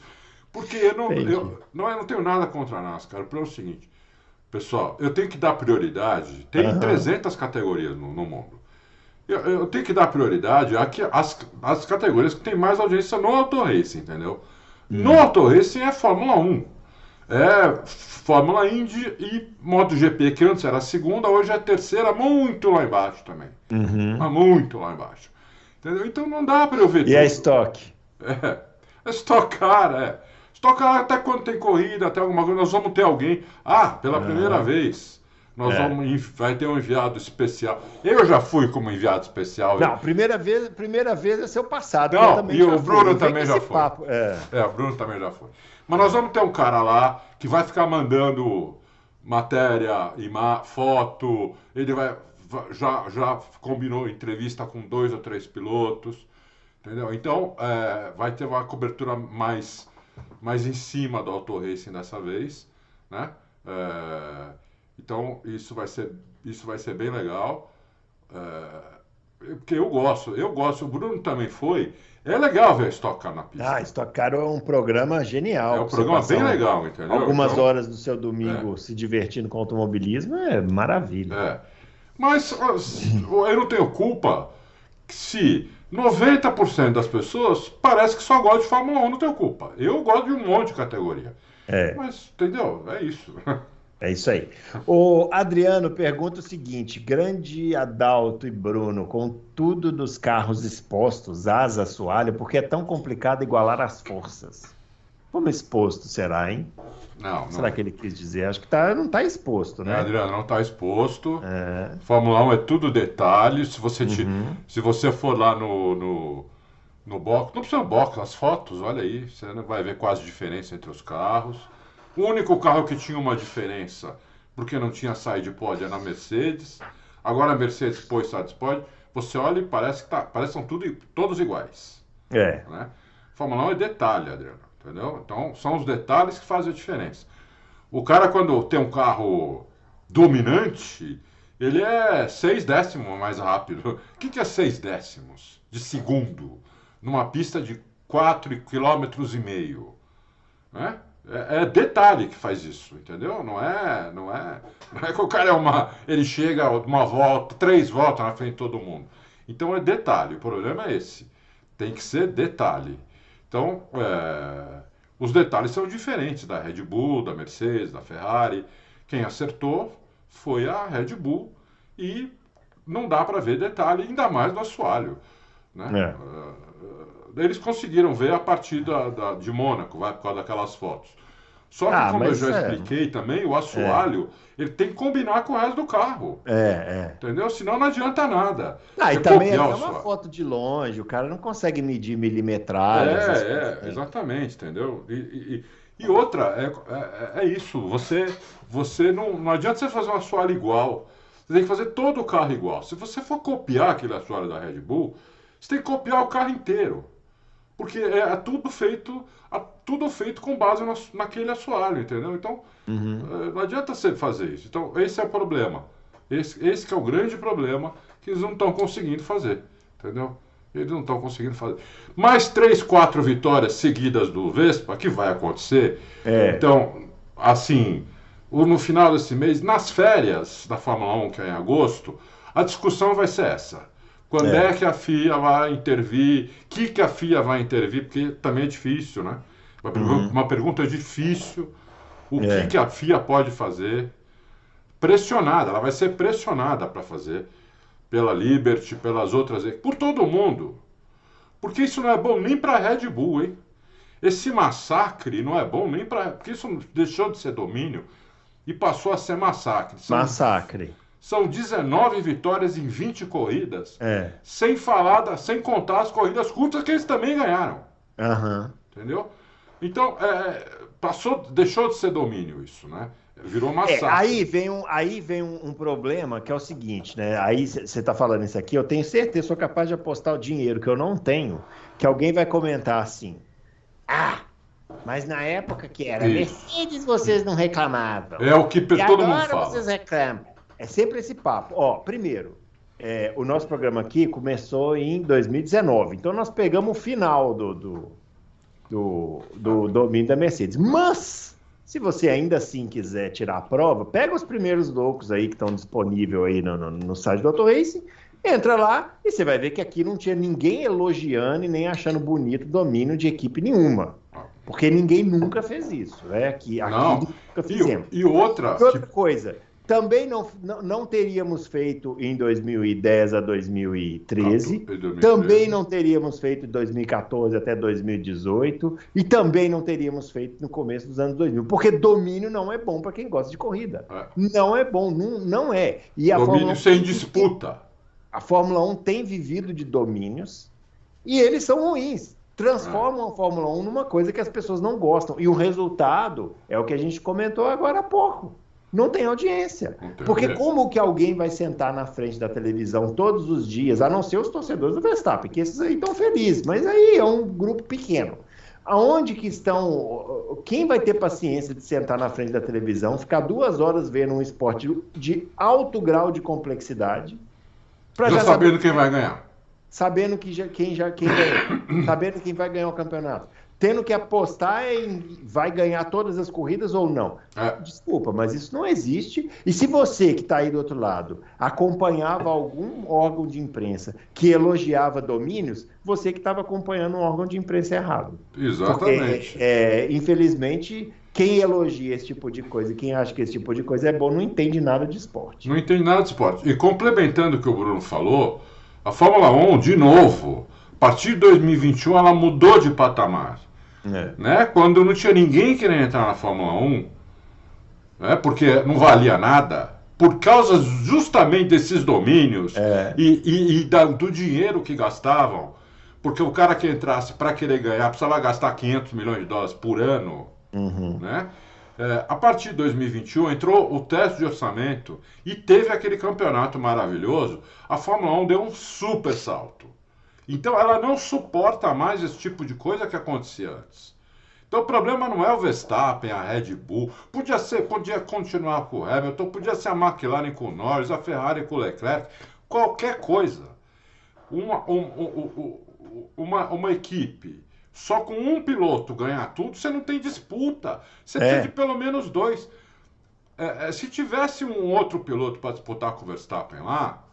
Porque eu não, eu, não, eu não tenho nada contra a NASCAR, é o seguinte, pessoal, eu tenho que dar prioridade, tem uhum. 300 categorias no, no mundo. Eu, eu, tenho que dar prioridade às, às categorias que tem mais audiência no Auto Racing, entendeu? Hum. No Auto Racing é Fórmula 1. É Fórmula Indy e MotoGP, que antes era a segunda, hoje é a terceira, muito lá embaixo também. Uhum. Mas muito lá embaixo. Entendeu? Então não dá para eu ver E tudo. a estoque? É. É Stock Car, é. Stock Car até quando tem corrida, até alguma coisa, nós vamos ter alguém. Ah, pela primeira vez. Nós É. vamos, vai ter um enviado especial. Eu já fui como enviado especial. Não, primeira vez, primeira vez é seu passado. Não, e o fui, Bruno vem também já foi. É. É, o Bruno também já foi. Mas nós vamos ter um cara lá que vai ficar mandando matéria, ima foto, ele vai va- já, já combinou entrevista com dois ou três pilotos, entendeu? Então é, vai ter uma cobertura mais, mais em cima do Auto Racing dessa vez, né? É, então isso vai ser isso vai ser bem legal. É, porque eu gosto, eu gosto, o Bruno também foi. É legal ver a Stock Car na pista. Ah, Stock Car é um programa genial. É um programa bem legal, entendeu? Algumas Então, horas do seu domingo se divertindo com automobilismo é maravilha. É. Mas eu não tenho culpa se 90% das pessoas parece que só gosta de Fórmula 1, não tenho culpa. Eu gosto de um monte de categoria. É. Mas, entendeu? É isso. É isso aí. O Adriano pergunta o seguinte: grande Adalto e Bruno, com tudo dos carros expostos, asa, assoalho, por que é tão complicado igualar as forças? Como exposto será, hein? Não, não. Será que ele quis dizer? Acho que tá, não está exposto, É, né? Adriano, não está exposto. É. Fórmula 1 é tudo detalhe. Se você, te- Uhum. se você for lá no, no, no box, não precisa box, as fotos, olha aí, você vai ver quase diferença entre os carros. O único carro que tinha uma diferença, porque não tinha side pod, é na Mercedes. Agora a Mercedes pôs side pod. Você olha e parece que tá, parece que são tudo, todos iguais. É. Né? Fórmula 1 é detalhe, Adriano. Entendeu? Então são os detalhes que fazem a diferença. O cara, quando tem um carro dominante, ele é seis décimos mais rápido. O que, que é seis décimos de segundo numa pista de 4 km? Né? É, é detalhe que faz isso, entendeu? Não é, não é, não é que o cara é uma, ele chega uma volta, três voltas na frente de todo mundo. Então é detalhe. O problema é esse. Tem que ser detalhe. Então, é, os detalhes são diferentes da Red Bull, da Mercedes, da Ferrari. Quem acertou foi a Red Bull e não dá para ver detalhe, ainda mais do assoalho. Né? É. Eh, Eles conseguiram ver a partir da, da- de Mônaco, vai, por causa daquelas fotos. Só que, Ah, como eu já é. expliquei também, o assoalho ele tem que combinar com o resto do carro. É, é. Entendeu? Senão não adianta nada. Ah, e Você também é uma foto de longe, o cara não consegue medir milimetragem. É, é, né? exatamente, entendeu? E, e- e outra, é, é, é isso, você, você não, não adianta você fazer um assoalho igual, você tem que fazer todo o carro igual. Se você for copiar aquele assoalho da Red Bull, você tem que copiar o carro inteiro, porque é, é tudo feito, tudo feito com base no naquele assoalho, entendeu? Então, Uhum. eh, não adianta você fazer isso. Então, esse é o problema. Esse, esse que é o grande problema que eles não estão conseguindo fazer, entendeu? Eles não estão conseguindo fazer. Mais três, quatro vitórias seguidas do Vespa, que vai acontecer. É. Então, assim, no final desse mês, nas férias da Fórmula 1, que é em agosto, a discussão vai ser essa. Quando É. é, que a FIA vai intervir? O que, que a FIA vai intervir? Porque também é difícil, né? Uma, Uhum. uma pergunta difícil. O É. que, que a FIA pode fazer? Pressionada, ela vai ser pressionada para fazer pela Liberty, pelas outras, por todo mundo. Porque isso não é bom nem para a Red Bull, hein? Esse massacre não é bom nem para. Porque isso deixou de ser domínio e passou a ser massacre. São, Massacre. São 19 vitórias em 20 corridas, É. sem falar, sem contar as corridas curtas que eles também ganharam. Aham. Entendeu? Então, é, passou, deixou de ser domínio isso, né? Virou É, massacre. aí vem, um, aí vem um, um problema que é o seguinte, né? Aí você está falando isso aqui, eu tenho certeza, sou capaz de apostar o dinheiro que eu não tenho, que alguém vai comentar assim: Ah, mas na época que era Isso. Mercedes vocês não reclamavam. É o que todo agora mundo fala. vocês reclamam. É sempre esse papo. Ó, primeiro, é, o nosso programa aqui começou em 2019, então nós pegamos o final do, do, do, do domínio da Mercedes. Mas, se você ainda assim quiser tirar a prova, pega os primeiros loucos aí que estão disponíveis aí no, no, no site do Auto Racing, entra lá e você vai ver que aqui não tinha ninguém elogiando e nem achando bonito o domínio de equipe nenhuma. Porque ninguém nunca fez isso, né? Aqui, aqui Não. nunca E, fizemos. e outra, E outra que- coisa, Também não, não, não, teríamos feito em 2010 a 2013. 2013. Também não teríamos feito de 2014 até 2018. E também não teríamos feito no começo dos anos 2000. Porque domínio não é bom para quem gosta de corrida. É. Não é bom, não, não é. E a domínio Fórmula sem disputa. A Fórmula 1 tem vivido de domínios e eles são ruins. Transformam é. a Fórmula 1 numa coisa que as pessoas não gostam. E o resultado é o que a gente comentou agora há pouco não tem audiência. Não tem Porque audiência. como que alguém vai sentar na frente da televisão todos os dias, a não ser os torcedores do Verstappen, que esses aí estão felizes, mas aí é um grupo pequeno. Aonde que estão. Quem vai ter paciência de sentar na frente da televisão, ficar duas horas vendo um esporte de alto grau de complexidade? Já, já sabendo saber, quem vai ganhar. Sabendo que já, quem já quem ganha, [coughs] sabendo quem vai ganhar o campeonato tendo que apostar em vai ganhar todas as corridas ou não. É. Desculpa, mas isso não existe. E se você que está aí do outro lado acompanhava algum órgão de imprensa que elogiava domínios, você que estava acompanhando um órgão de imprensa errado. Exatamente. Porque, é, infelizmente, quem elogia esse tipo de coisa, quem acha que esse tipo de coisa é bom, não entende nada de esporte. Não entende nada de esporte. E complementando o que o Bruno falou, a Fórmula 1, de novo, a partir de 2021, ela mudou de patamar. É. Né? Quando não tinha ninguém querendo entrar na Fórmula 1, né? porque não valia nada, por causa justamente desses domínios é. e, e, e da, do dinheiro que gastavam, porque o cara que entrasse para querer ganhar precisava gastar 500 milhões de dólares por ano, uhum. né? É, a partir de 2021 entrou o teste de orçamento e teve aquele campeonato maravilhoso. A Fórmula 1 deu um super salto. Então ela não suporta mais esse tipo de coisa que acontecia antes. Então o problema não é o Verstappen, a Red Bull, podia ser, podia continuar com o Hamilton, podia ser a McLaren com o Norris, a Ferrari com o Leclerc, qualquer coisa. Uma, um, um, um, uma, uma equipe só com um piloto ganhar tudo, você não tem disputa. Você é. tem de pelo menos dois. É, é, se tivesse um outro piloto para disputar com o Verstappen lá,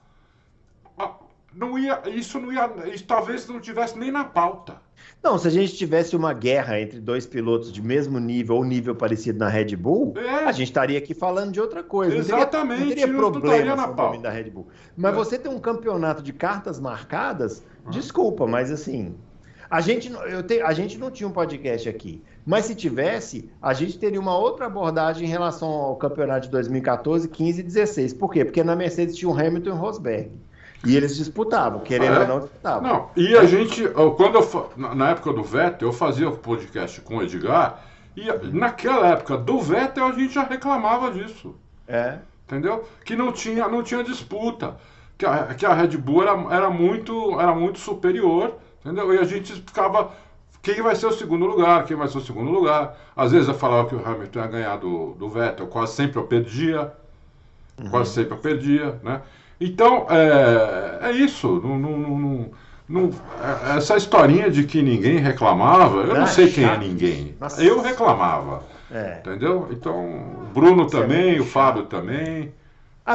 não ia, isso não ia, isso talvez não tivesse nem na pauta. Não, se a gente tivesse uma guerra entre dois pilotos de mesmo nível ou nível parecido na Red Bull, é. a gente estaria aqui falando de outra coisa. Exatamente. Não teria, não teria problema na pauta. da Red Bull. Mas é. você tem um campeonato de cartas marcadas, ah. desculpa, mas assim, a gente, eu te, a gente não tinha um podcast aqui. Mas se tivesse, a gente teria uma outra abordagem em relação ao campeonato de 2014, 15 e 16. Por quê? Porque na Mercedes tinha o Hamilton e o Rosberg. E eles disputavam, querendo é? ou não, disputavam. Não, e a gente, quando eu, na época do Vettel, eu fazia o podcast com o Edgar, e naquela época do Vettel a gente já reclamava disso. É. Entendeu? Que não tinha, não tinha disputa. Que a, que a Red Bull era, era, muito, era muito superior, entendeu? E a gente ficava. Quem vai ser o segundo lugar? Quem vai ser o segundo lugar? Às vezes eu falava que o Hamilton ia ganhar do, do Vettel, quase sempre eu perdia. Uhum. Quase sempre eu perdia, né? Então, é, é isso. Não, não, não, não, é, essa historinha de que ninguém reclamava, eu não, sei quem é ninguém. Eu reclamava. É. Entendeu? Então, o Bruno também, o Fábio também.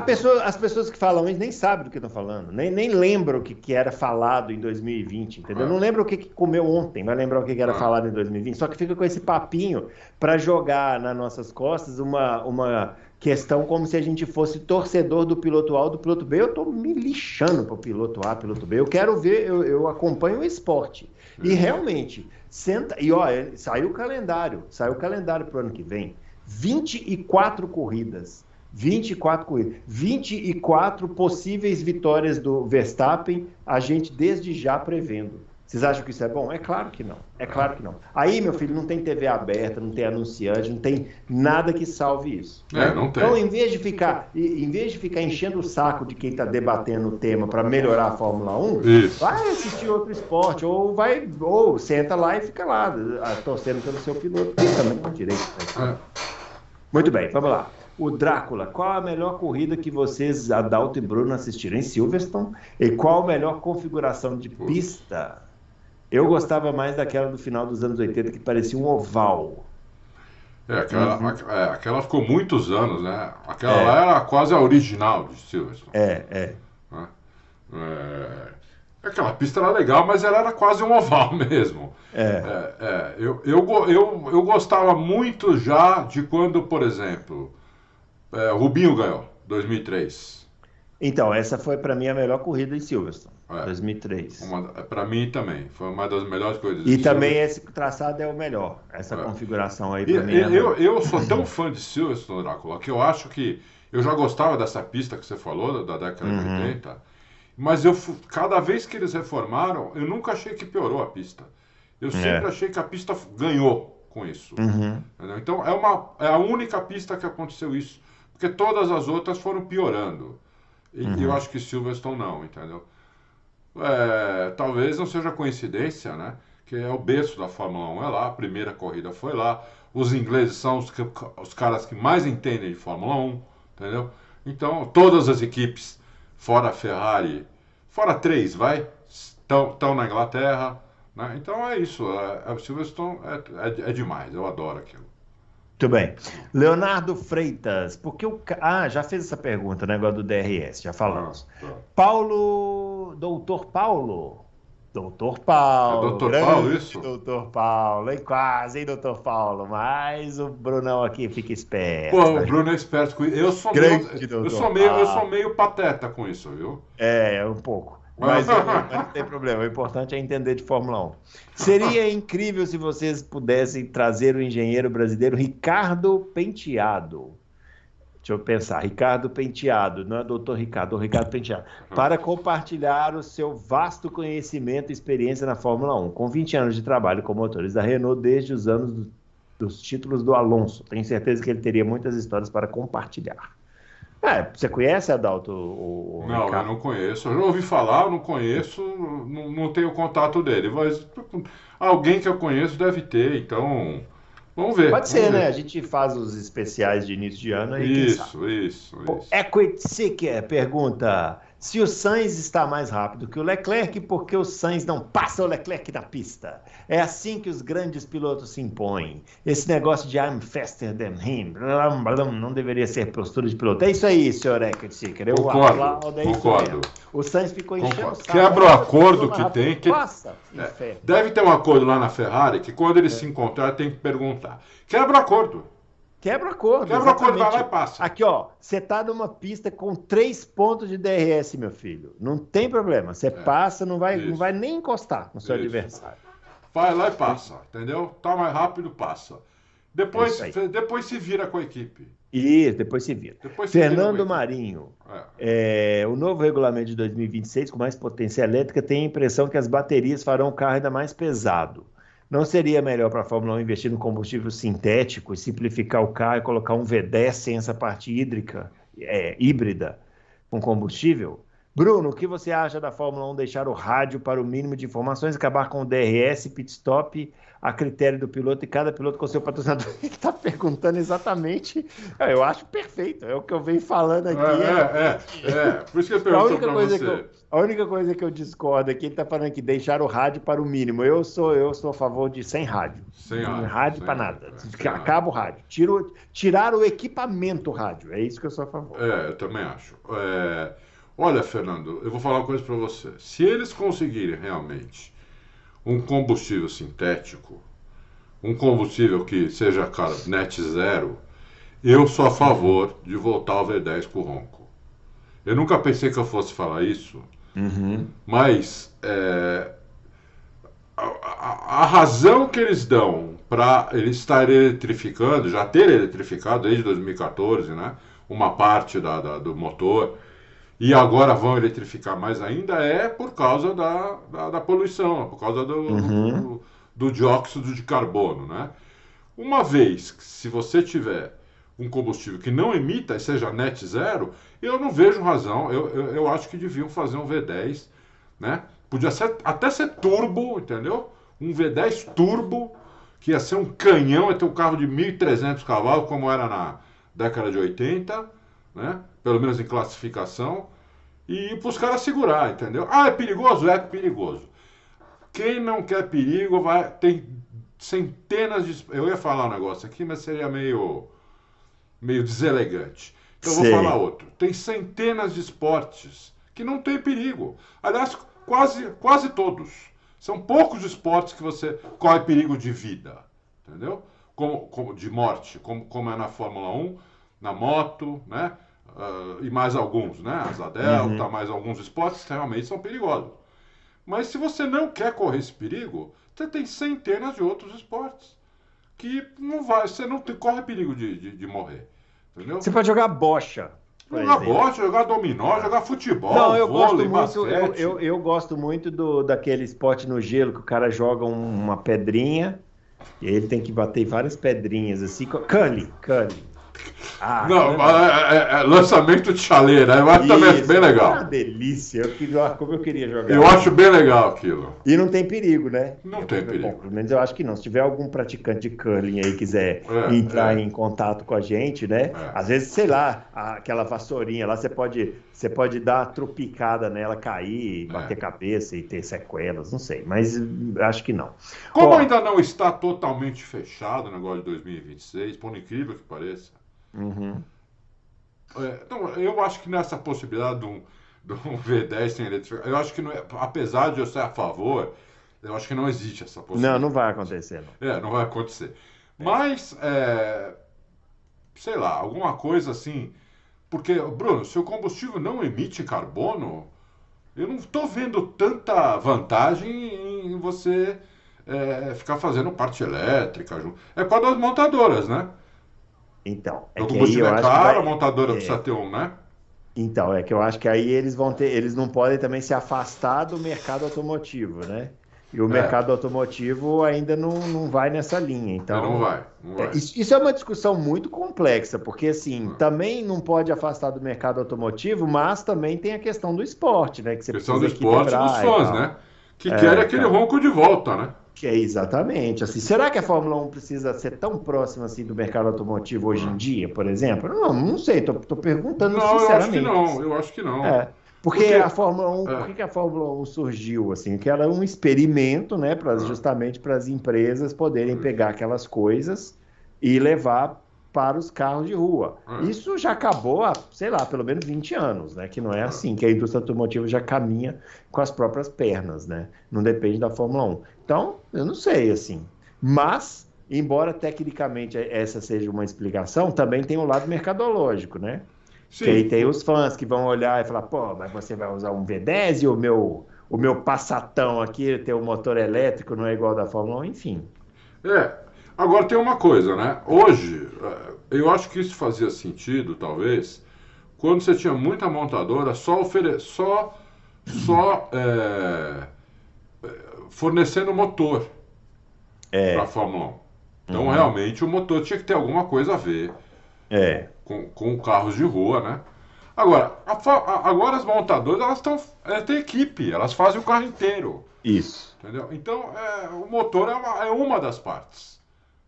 Pessoa, as pessoas que falam isso nem sabem do que estão falando, nem, nem lembram o que, que era falado em 2020, entendeu? É. Não lembra o que, que comeu ontem, vai lembrar o que, que era é. falado em 2020. Só que fica com esse papinho para jogar nas nossas costas uma, uma questão como se a gente fosse torcedor do piloto A ou do piloto B. Eu estou me lixando para o piloto A, piloto B. Eu quero ver, eu, eu acompanho o esporte. E realmente, senta. E olha, saiu o calendário, saiu o calendário para o ano que vem. 24 corridas. 24 corridas. 24 possíveis vitórias do Verstappen, a gente desde já prevendo. Vocês acham que isso é bom? É claro que não. É claro que não. Aí, meu filho, não tem TV aberta, não tem anunciante, não tem nada que salve isso. É, não tem. Então, em vez de ficar, em vez de ficar enchendo o saco de quem está debatendo o tema para melhorar a Fórmula 1, isso. vai assistir outro esporte, ou vai, ou senta lá e fica lá, torcendo pelo seu piloto. Tem também com direito. Né? É. Muito bem, vamos lá. O Drácula, qual a melhor corrida que vocês, Adalto e Bruno, assistiram em Silverstone? E qual a melhor configuração de pista? Eu gostava mais daquela do final dos anos 80 que parecia um oval. É, aquela, uhum. é, aquela ficou muitos anos, né? Aquela é. lá era quase a original de Silverstone. É, é. é. Aquela pista era legal, mas ela era quase um oval [laughs] mesmo. É. é. é, eu, eu, eu, eu gostava muito já de quando, por exemplo, é, Rubinho ganhou. 2003. Então, essa foi para mim a melhor corrida em Silverstone, É. 2003. Para mim também. Foi uma das melhores coisas. E também Silverstone. esse traçado é o melhor. Essa É. configuração aí para mim é eu, eu sou tão fã de Silverstone, Drácula, que eu acho que. Eu já gostava dessa pista que você falou, da, da década Uhum. de 80. Mas eu, cada vez que eles reformaram, eu nunca achei que piorou a pista. Eu sempre É. achei que a pista ganhou com isso. Uhum. Então é, uma, é a única pista que aconteceu isso. Porque todas as outras foram piorando. E Uhum. eu acho que Silverstone não, entendeu? É, talvez não seja coincidência, né? Que é o berço da Fórmula 1 é lá, a primeira corrida foi lá. Os ingleses são os, os caras que mais entendem de Fórmula 1, entendeu? Então, todas as equipes, fora a Ferrari, fora três, vai, estão na Inglaterra. Né? Então é isso. É, é, Silverstone é, é, é demais, eu adoro aquilo. Muito bem. Leonardo Freitas, porque o. Ah, já fez essa pergunta, né? Negócio do DRS, já falamos. Ah, tá. Paulo. Doutor Paulo. Doutor Paulo. É Doutor Paulo, isso? Doutor Paulo, hein? Quase, hein, Doutor Paulo? Mas o Brunão aqui fica esperto. Pô, o Bruno é esperto com isso. Eu sou, Grande meio, eu, sou meio, eu sou meio pateta com isso, viu? É, um pouco. [laughs] Mas, não tem problema, o importante é entender de Fórmula 1. Seria incrível se vocês pudessem trazer o engenheiro brasileiro Ricardo Penteado. Deixa eu pensar, Ricardo Penteado, não é doutor Ricardo, é o Ricardo Penteado, para compartilhar o seu vasto conhecimento e experiência na Fórmula 1, com 20 anos de trabalho com motores da Renault desde os anos do- dos títulos do Alonso. Tenho certeza que ele teria muitas histórias para compartilhar. É, você conhece, Adalto? O, o Não, eu não conheço. Eu já ouvi falar, eu não conheço, não, não tenho contato dele. Mas alguém que eu conheço deve ter, então. Vamos ver. Pode ser, né? ver. A gente faz os especiais de início de ano aí. sabe. Isso, isso, O isso. Equity Seeker pergunta se o Sainz está mais rápido que o Leclerc, porque o Sainz não passa o Leclerc na pista. É assim que os grandes pilotos se impõem. Esse negócio de I'm faster than him blum, blum, não deveria ser postura de piloto. É isso aí, senhor Equity Seeker. Eu Concordo, aplaudo, é concordo. O Sainz ficou enchendo o saco. Quebra o acordo que tem, que- Passa, É. Deve ter um acordo lá na Ferrari que quando É. eles se encontrar tem que perguntar. Quebra o acordo. Quebra acordo. Quebra acordo, vai lá e passa. Aqui, ó, você tá numa pista com três pontos de DRS, meu filho. Não tem problema. Você passa, não vai, não É. Isso. vai nem encostar no seu Isso. adversário. Vai lá e passa, entendeu? Tá mais rápido, passa. Depois, É isso depois se vira com a equipe. E depois se vira. Depois se vira Fernando com a Marinho. É. é, o novo regulamento de 2026, com mais potência elétrica, tem a impressão que as baterias farão o carro ainda mais pesado. Não seria melhor para a Fórmula 1 investir no combustível sintético e simplificar o carro e colocar um V10 sem essa parte hídrica, é, híbrida, com combustível? Bruno, o que você acha da Fórmula 1 deixar o rádio para o mínimo de informações, acabar com o DRS, pit stop, a critério do piloto e cada piloto com seu patrocinador? [laughs] Ele está perguntando exatamente. É, Eu acho perfeito, é o que eu venho falando aqui. É, é, é, é. Por isso que eu [laughs] pergunto coisa você. que eu, a única coisa que eu discordo aqui, ele tá falando que deixar o rádio para o mínimo. Eu sou, eu sou a favor de sem rádio. Sem rádio, rádio para nada. é, Que Acaba o rádio. Tiro, tirar o equipamento rádio. É isso que eu sou a favor. É, eu também acho. É, Olha, Fernando, eu vou falar uma coisa para você. Se eles conseguirem realmente um combustível sintético, um combustível que seja, cara, net zero, eu sou a favor de voltar ao V10 com o Ronco. Eu nunca pensei que eu fosse falar isso, mas é, a, a- a razão que eles dão para eles estarem eletrificando, já ter eletrificado desde 2014, né? Uma parte da, da- do motor, e agora vão eletrificar mais ainda, é por causa da, da, da poluição, por causa do, do, do dióxido de carbono, né? Uma vez que se você tiver um combustível que não emita e seja net zero, eu não vejo razão. Eu, eu, eu acho que deviam fazer um V10, né? Podia ser, até ser turbo, entendeu? Um V10 turbo, que ia ser um canhão, ia ter um carro de 1.300 cavalos, como era na década de 80, né? Pelo menos em classificação. E para os caras segurar, entendeu? Ah, é perigoso? É perigoso. Quem não quer perigo vai. Tem centenas de. Eu ia falar um negócio aqui, mas seria meio. meio deselegante. Então eu vou falar outro. Tem centenas de esportes que não tem perigo. Aliás, quase, quase todos. São poucos esportes que você corre perigo de vida. Entendeu? Como, como de morte, como, como é na Fórmula 1, na moto, né? Uh, e mais alguns, né? Asa delta, uhum. mais alguns esportes realmente são perigosos. Mas se você não quer correr esse perigo, você tem centenas de outros esportes que não vai, você não tem, corre perigo de, de, de morrer. Entendeu? Você pode jogar bocha. Jogar bocha, jogar dominó, jogar futebol. Não, eu vôlei, gosto muito. Eu, eu, eu, gosto muito do, daquele esporte no gelo que o cara joga uma pedrinha e ele tem que bater várias pedrinhas assim. Curly, curly. Ah, não, é, é, é, lançamento de chaleira, eu acho também bem legal. É uma delícia, eu queria, como eu queria jogar. Eu acho bem legal aquilo. E não tem perigo, né? Não eu, tem perigo. Bom, pelo menos eu acho que não. Se tiver algum praticante de curling aí quiser é, entrar é. em contato com a gente, né? Às vezes, sei lá, aquela vassourinha lá, você pode, você pode dar uma tropicada nela, cair, bater cabeça e ter sequelas, não sei. Mas acho que não. Como Ó, ainda não está totalmente fechado o negócio de 2026, por incrível que pareça, Uhum. É, então, eu acho que nessa possibilidade de um, de um [laughs] V10 sem eletrificação, eu acho que, não é, apesar de eu ser a favor, eu acho que não existe essa possibilidade. Não, não vai acontecer. Não. É, não vai acontecer. É. Mas, é, sei lá, alguma coisa assim. Porque, Bruno, se o combustível não emite carbono, eu não estou vendo tanta vantagem em você é, ficar fazendo parte elétrica. É com as montadoras, né? Então, é o que aí eu é caro, vai... a montadora é... precisa ter um, né? Então, é que eu acho que aí eles vão ter, eles não podem também se afastar do mercado automotivo, né? E o é. mercado automotivo ainda não, não vai nessa linha. Então, não vai. Não vai. É, isso, isso, é uma discussão muito complexa, porque assim, ah. também não pode afastar do mercado automotivo, mas também tem a questão do esporte, né? Que você questão do esporte dos fãs, né? Que é, querem aquele então... ronco de volta, né? Que é exatamente assim. Será que a Fórmula 1 precisa ser tão próxima assim do mercado automotivo hoje em dia, por exemplo? Não, não sei, tô perguntando não, sinceramente. Eu acho que não, eu acho que não. É. Porque, porque, a Fórmula 1, é. por que a Fórmula 1 surgiu assim? Que ela é um experimento, né, para é. justamente para as empresas poderem é. pegar aquelas coisas e levar para os carros de rua. É. Isso já acabou há, sei lá, pelo menos 20 anos, né? Que não é assim, que a indústria automotiva já caminha com as próprias pernas, né? Não depende da Fórmula 1. Então, eu não sei, assim. Mas, embora tecnicamente essa seja uma explicação, também tem um lado mercadológico, né? Sim. Que aí tem os fãs que vão olhar e falar, pô, mas você vai usar um V10 e o meu, o meu passatão aqui tem o um motor elétrico, não é igual da Fórmula 1, enfim. É, agora tem uma coisa, né? Hoje, é, eu acho que isso fazia sentido, talvez, quando você tinha muita montadora só ofere... só, só é fornecendo motor é. para a Fórmula 1. Então, uhum. realmente, o motor tinha que ter alguma coisa a ver é. com, com carros de rua, né? Agora, a, a, agora as montadoras elas estão é, têm equipe, elas fazem o carro inteiro. Isso. Entendeu? Então, é, o motor é uma, é uma das partes.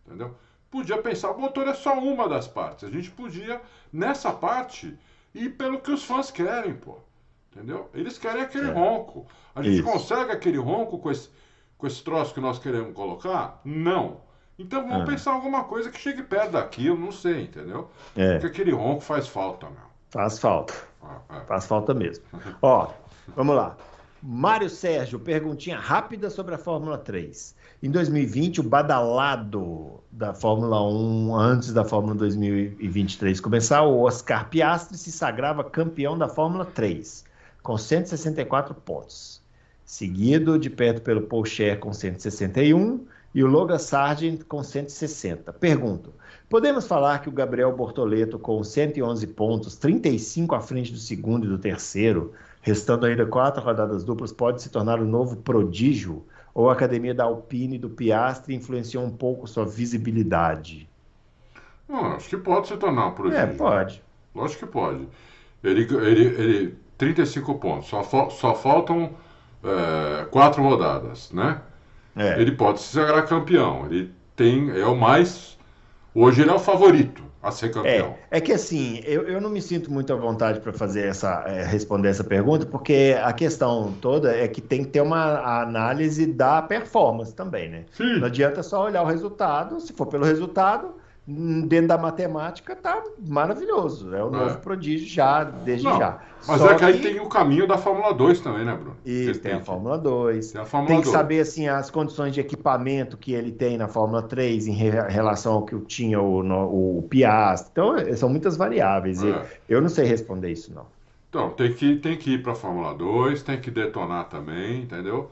Entendeu? Podia pensar, o motor é só uma das partes. A gente podia, nessa parte, ir pelo que os fãs querem, pô. Entendeu? Eles querem aquele é. ronco. A gente Isso. consegue aquele ronco com esse, com esse troço que nós queremos colocar? Não. Então vamos é. pensar alguma coisa que chegue perto daquilo, não sei, entendeu? É. Porque aquele ronco faz falta, meu. Faz falta. Ah, é. Faz falta mesmo. [laughs] Ó, vamos lá. Mário Sérgio, perguntinha rápida sobre a Fórmula 3. Em 2020, o badalado da Fórmula 1, antes da Fórmula 2023 começar, o Oscar Piastri se sagrava campeão da Fórmula 3 com 164 pontos, seguido de perto pelo Paul Scher com 161 e o Logan Sargent com 160. Pergunto: podemos falar que o Gabriel Bortoleto com 111 pontos, 35 à frente do segundo e do terceiro, restando ainda quatro rodadas duplas, pode se tornar o um novo prodígio? Ou a academia da Alpine e do Piastri influenciou um pouco sua visibilidade? acho que pode se tornar um prodígio. É, pode. Lógico que pode. Ele, ele, ele 35 pontos. Só, só faltam é, quatro rodadas, né? É. Ele pode se sagrar campeão. Ele tem, é o mais. Hoje ele é o favorito a ser campeão. É, é que assim, eu, eu não me sinto muito à vontade para fazer essa, é, responder essa pergunta, porque a questão toda é que tem que ter uma análise da performance também, né? Sim. Não adianta só olhar o resultado, se for pelo resultado, dentro da matemática tá maravilhoso. É o novo é. prodígio já, desde Não, já. Mas Só é que, que, aí tem o caminho da Fórmula 2 também, né, Bruno? Isso, tem, tem, a Fórmula 2. Tem, a Fórmula tem que 2. saber assim, as condições de equipamento que ele tem na Fórmula 3 em relação ao que tinha o, no, o Piastri. Então, é, são muitas variáveis. É. Eu não sei responder isso, não. Então, tem que, tem que ir para a Fórmula 2, tem que detonar também, entendeu?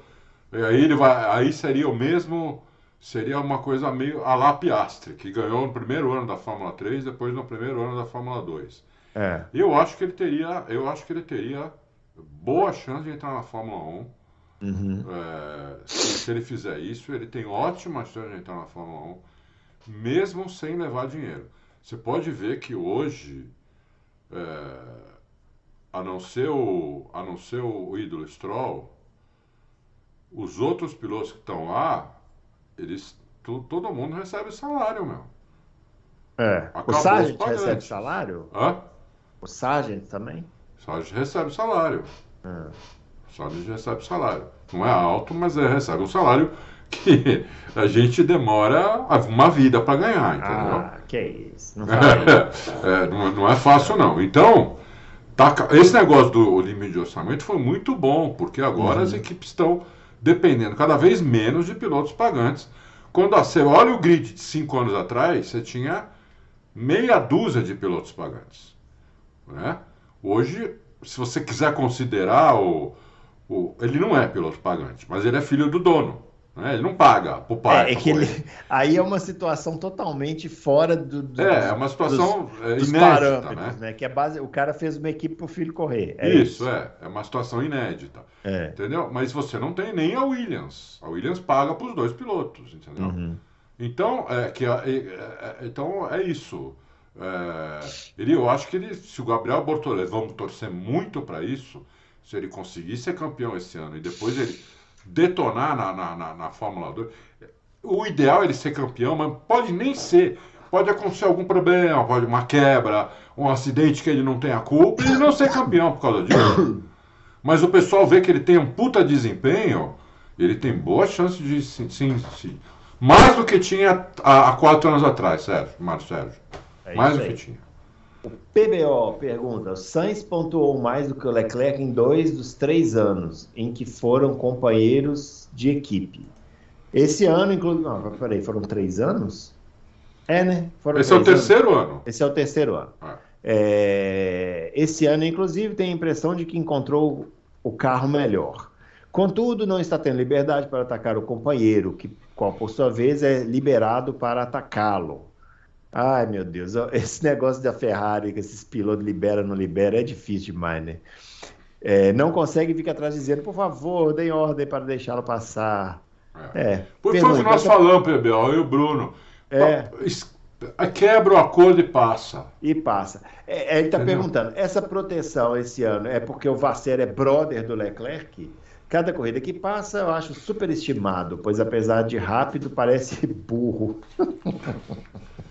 E aí ele vai, aí seria o mesmo seria uma coisa meio a la Piastre, que ganhou no primeiro ano da Fórmula 3, depois no primeiro ano da Fórmula 2. É. Eu acho que ele teria, eu acho que ele teria boa chance de entrar na Fórmula 1. Uhum. É, se, se, ele fizer isso, ele tem ótima chance de entrar na Fórmula 1, mesmo sem levar dinheiro. Você pode ver que hoje, é, a não ser o, a não ser o ídolo Stroll, os outros pilotos que estão lá eles, tu, todo mundo recebe salário, meu. É. Acabou o Sargent recebe salário? Hã? O Sargent também? O Sargent recebe salário. É. O Sargent recebe salário. Não é alto, mas é, recebe um salário que a gente demora uma vida para ganhar, entendeu? Ah, que isso. Não, [laughs] é, não, não, é fácil, não. Então, tá, esse negócio do limite de orçamento foi muito bom, porque agora uhum. as equipes estão dependendo cada vez menos de pilotos pagantes. Quando você olha o grid de cinco anos atrás, você tinha meia dúzia de pilotos pagantes. Né? Hoje, se você quiser considerar o, o. Ele não é piloto pagante, mas ele é filho do dono. Né? Ele não paga pro pai. É, é que ele, aí é uma situação totalmente fora do, do é, é uma situação dos, é, dos inédita, parâmetros, né? né? Que é base, o cara fez uma equipe pro filho correr. É isso, isso, é, é uma situação inédita, é. entendeu? Mas você não tem nem a Williams. A Williams paga para os dois pilotos, entendeu? Uhum. Então é que é, é, então é isso. Ele, eu acho que ele, se o Gabriel Bortoleto, vamos torcer muito para isso, se ele conseguir ser campeão esse ano e depois ele detonar na, na, na, na Fórmula 2. O ideal é ele ser campeão, mas pode nem ser. Pode acontecer algum problema, pode uma quebra, um acidente que ele não tenha culpa e não ser campeão por causa disso. [coughs] Mas o pessoal vê que ele tem um puta desempenho, ele tem boa chance de sim, sim, sim. Mais do que tinha há, há quatro anos atrás, Sérgio, Mário Sérgio. É mais do que tinha. O PBO pergunta: Sainz pontuou mais do que o Leclerc em dois dos três anos em que foram companheiros de equipe. Esse ano, inclusive. Não, peraí, foram três anos? É, né? Foram Esse é o terceiro anos. ano. Esse é o terceiro ano. Ah. É... Esse ano, inclusive, tem a impressão de que encontrou o carro melhor. Contudo, não está tendo liberdade para atacar o companheiro, que, qual por sua vez é liberado para atacá-lo. Ai, meu Deus, [laughs] esse negócio da Ferrari, que esses pilotos libera não libera, é difícil demais, né? É, não consegue ficar atrás dizendo, por favor, dê ordem para deixá-lo passar. É. é. Por foi o que nós falamos, Pebel, eu e o Bruno. É. Quebra o acordo e passa. E passa. É, é ele está perguntando, essa proteção esse ano é porque o Vasser é brother do Leclerc? Cada corrida que passa eu acho superestimado, pois apesar de rápido, parece [laughs] burro. [laughs]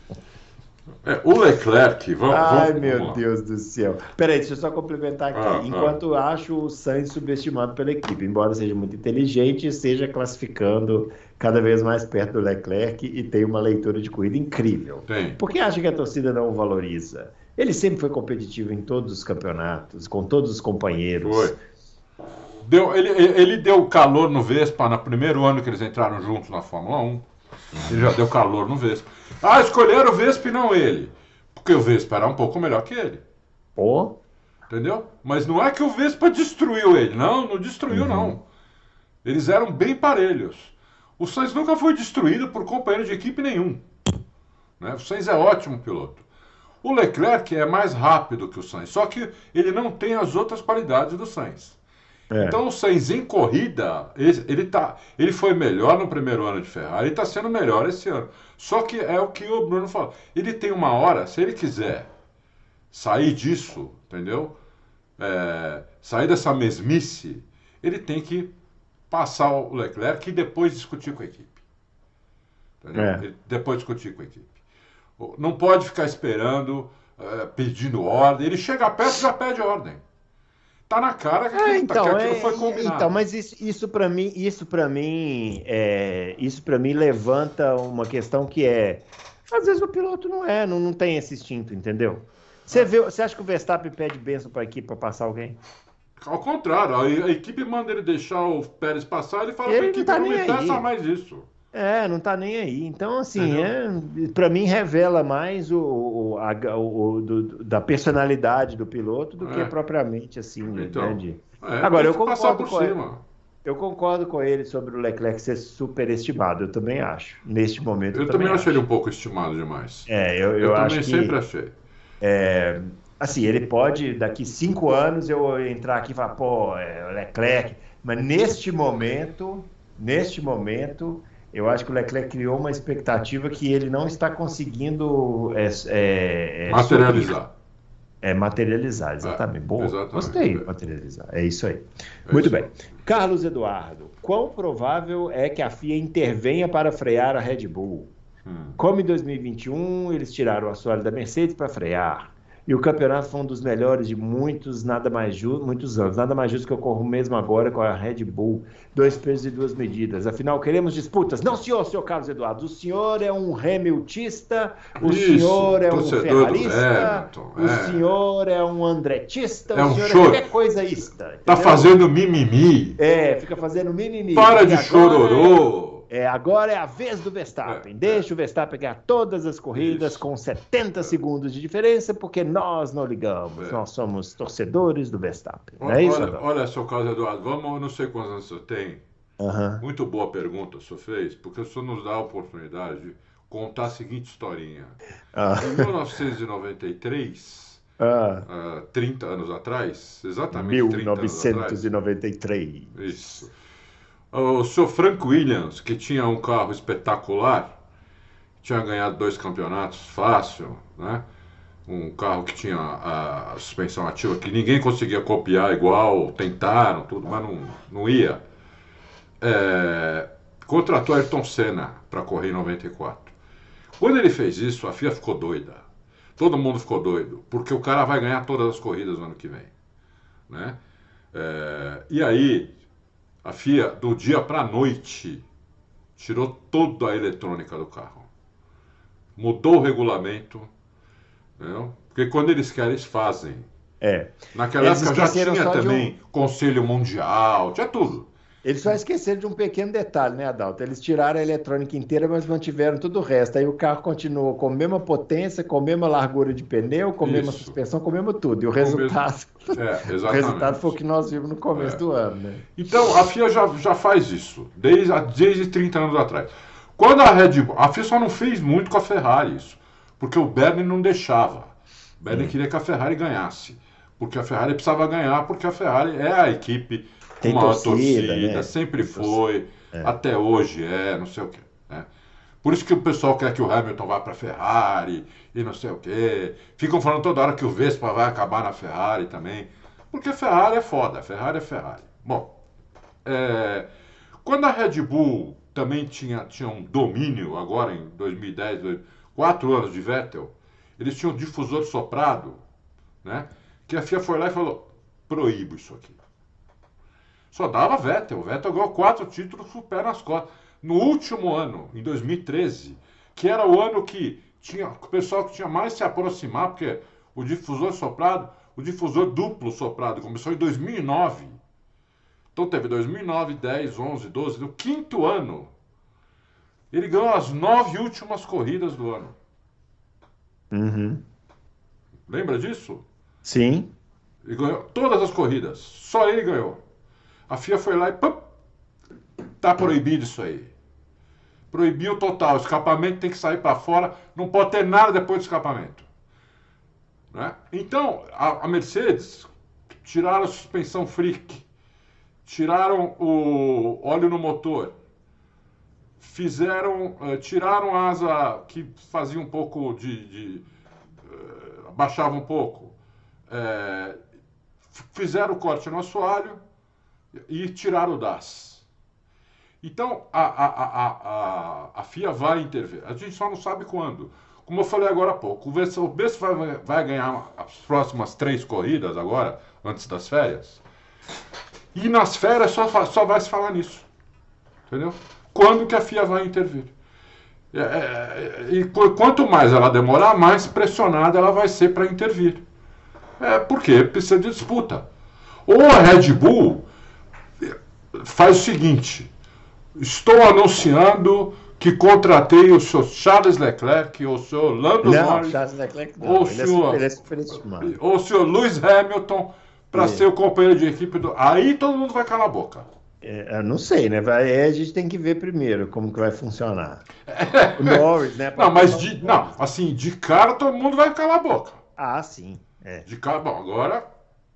É, o Leclerc, vamos. Ai, vamos, meu vamos Deus do céu. Peraí, deixa eu só complementar aqui. Ah, ah. Enquanto ah. acho o Sainz subestimado pela equipe, embora seja muito inteligente, seja classificando cada vez mais perto do Leclerc e tem uma leitura de corrida incrível. Tem. Por que acha que a torcida não o valoriza? Ele sempre foi competitivo em todos os campeonatos, com todos os companheiros. Foi. Deu, ele, ele deu calor no Vespa no primeiro ano que eles entraram juntos na Fórmula 1. Ele já deu calor no Vespa. Ah, escolheram o Vespa e não ele. Porque o Vespa era um pouco melhor que ele. Pô. Entendeu? Mas não é que o Vespa destruiu ele. Não, não destruiu, uhum. não. Eles eram bem parelhos. O Sainz nunca foi destruído por companheiro de equipe nenhum. Né? O Sainz é ótimo piloto. O Leclerc é mais rápido que o Sainz, só que ele não tem as outras qualidades do Sainz. É. Então o Sainz em corrida, ele, ele, tá, ele foi melhor no primeiro ano de Ferrari, ele está sendo melhor esse ano. Só que é o que o Bruno falou. Ele tem uma hora, se ele quiser sair disso, entendeu? É, sair dessa mesmice, ele tem que passar o Leclerc e depois discutir com a equipe. É. Depois discutir com a equipe. Não pode ficar esperando, é, pedindo ordem. Ele chega perto e já pede ordem. Tá na cara que, ah, então, que aquilo é, foi combinado. Então, mas isso, isso para mim, isso para mim, é, isso para mim levanta uma questão que é Às vezes o piloto não é, não, não tem esse instinto, entendeu? Você, vê, você acha que o Verstappen pede benção para a equipe para passar alguém? Ao contrário, a, a, equipe manda ele deixar o Pérez passar, ele fala para a equipe tá não me peça mais isso. É, não tá nem aí. Então, assim, é, para mim revela mais o, o, a, o do, da personalidade do piloto do que É. propriamente assim, Então, né, de- É, Agora, eu que concordo com ele. Eu concordo com ele sobre o Leclerc ser superestimado. Eu também acho. Neste momento. Eu, também acho ele um pouco estimado demais. É, eu, eu, eu acho também que. sempre achei. É, assim, ele pode, daqui cinco anos, eu entrar aqui e falar, pô, é o Leclerc. Mas neste momento, neste momento, eu acho que o Leclerc criou uma expectativa que ele não está conseguindo é, é, é, Materializar. É, materializar, exatamente. Boa. exatamente. Gostei, É. materializar. É isso aí. É Muito isso. bem. Carlos Eduardo, quão provável é que a FIA intervenha para frear a Red Bull? Hum. Como em 2021 eles tiraram o assoalho da Mercedes para frear. E o campeonato foi um dos melhores de muitos, nada mais ju muitos anos. Nada mais justo que ocorra mesmo agora com a Red Bull. Dois pesos e duas medidas. Afinal, queremos disputas. Não, senhor, senhor Carlos Eduardo. O senhor é um Hamiltista, o Isso, senhor é um ferrarista, Hamilton, o é. senhor é um andretista, É o um senhor choro. é qualquer coisa ista. Tá entendeu? fazendo mimimi. É, fica fazendo mimimi. Para de chororô. É, agora é a vez do Verstappen. É, Deixa o Verstappen ganhar todas as corridas Isso. com 70 segundos de diferença, porque nós não ligamos. É. Nós somos torcedores do Verstappen. Não é isso, olha, olha, seu Carlos Eduardo, vamos, eu não sei quantos anos você tem. Aham. Muito boa pergunta o senhor fez, porque o senhor nos dá a oportunidade de contar a seguinte historinha. Ah, Em 1993, [laughs] ah, ah, 30 anos atrás, exatamente 30 anos atrás, 1993. Isso. O senhor Frank Williams, que tinha um carro espetacular, tinha ganhado dois campeonatos fácil, né? Um carro que tinha a, a suspensão ativa que ninguém conseguia copiar igual, tentaram tudo, mas não, não ia. É, contratou Ayrton Senna para correr em 94. Quando ele fez isso, a FIA ficou doida. Todo mundo ficou doido, porque o cara vai ganhar todas as corridas no ano que vem, né? É, e aí a FIA, do dia para a noite, tirou toda a eletrônica do carro. Mudou o regulamento. Entendeu? Porque quando eles querem, eles fazem. É. Naquela Eles época já tinha de um- também Conselho Mundial, tinha tudo. Eles só esqueceram de um pequeno detalhe, né, Adalto? Eles tiraram a eletrônica inteira, mas mantiveram tudo o resto. Aí o carro continuou com a mesma potência, com a mesma largura de pneu, com a mesma Isso. suspensão, com o mesmo tudo. E o mesmo- resultado, É, [laughs] o resultado foi o que nós vimos no começo É. do ano, né? Então, a FIA já, já faz isso, desde, desde 30 anos atrás. Quando a Red Bull. A FIA só não fez muito com a Ferrari isso, porque o Bernie não deixava. O Bernie Hum. queria que a Ferrari ganhasse, porque a Ferrari precisava ganhar, porque a Ferrari é a equipe Tem maior torcida, torcida, né? sempre foi, até hoje é, não sei o quê. né? Por isso que o pessoal quer que o Hamilton vá para a Ferrari e não sei o quê. Ficam falando toda hora que o Vespa vai acabar na Ferrari também. Porque Ferrari é foda, Ferrari é Ferrari. Bom, é, quando a Red Bull também tinha, tinha um domínio, agora em 2010, dois- quatro anos de Vettel, eles tinham um difusor soprado, né? Que a FIA foi lá e falou: proíbo isso aqui. Só dava Vettel. Vettel ganhou quatro títulos com o pé nas costas. No último ano, em 2013, que era o ano que tinha o pessoal que tinha mais se aproximar, porque o difusor soprado, o difusor duplo soprado começou em 2009. Então teve 2009, 10, 11, 12, no quinto ano. Ele ganhou as nove últimas corridas do ano. Uhum. Lembra disso? Sim. Ele ganhou todas as corridas. Só ele ganhou. A FIA foi lá e pum, tá proibido isso aí. Proibiu total. O escapamento tem que sair para fora. Não pode ter nada depois do escapamento. Né? Então, a, a Mercedes tiraram a suspensão freak, tiraram o óleo no motor, fizeram, eh, tiraram a asa que fazia um pouco de, de eh, abaixava um pouco, eh, fizeram o corte no assoalho e tiraram o DAS. Então, a, a, a, a, FIA vai intervir. A gente só não sabe quando. Como eu falei agora há pouco, o Bessa vai, vai ganhar as próximas três corridas agora, antes das férias. E nas férias só, só vai se falar nisso. Entendeu? Quando que a FIA vai intervir? É, é, e quanto mais ela demorar, mais pressionada ela vai ser para intervir. É porque precisa de disputa. Ou a Red Bull faz o seguinte: estou anunciando que contratei o senhor Charles Leclerc, ou o senhor Lando não, Norris, Charles Leclerc não. ou é senhor, é ou o senhor Lewis Hamilton para É. ser o companheiro de equipe do. Aí todo mundo vai calar a boca. É, eu não sei, né? Vai, a gente tem que ver primeiro como que vai funcionar. O [laughs] Norris, né? Não, mas de, não, assim, de cara todo mundo vai calar a boca. Ah, sim. É. De cara, bom, agora,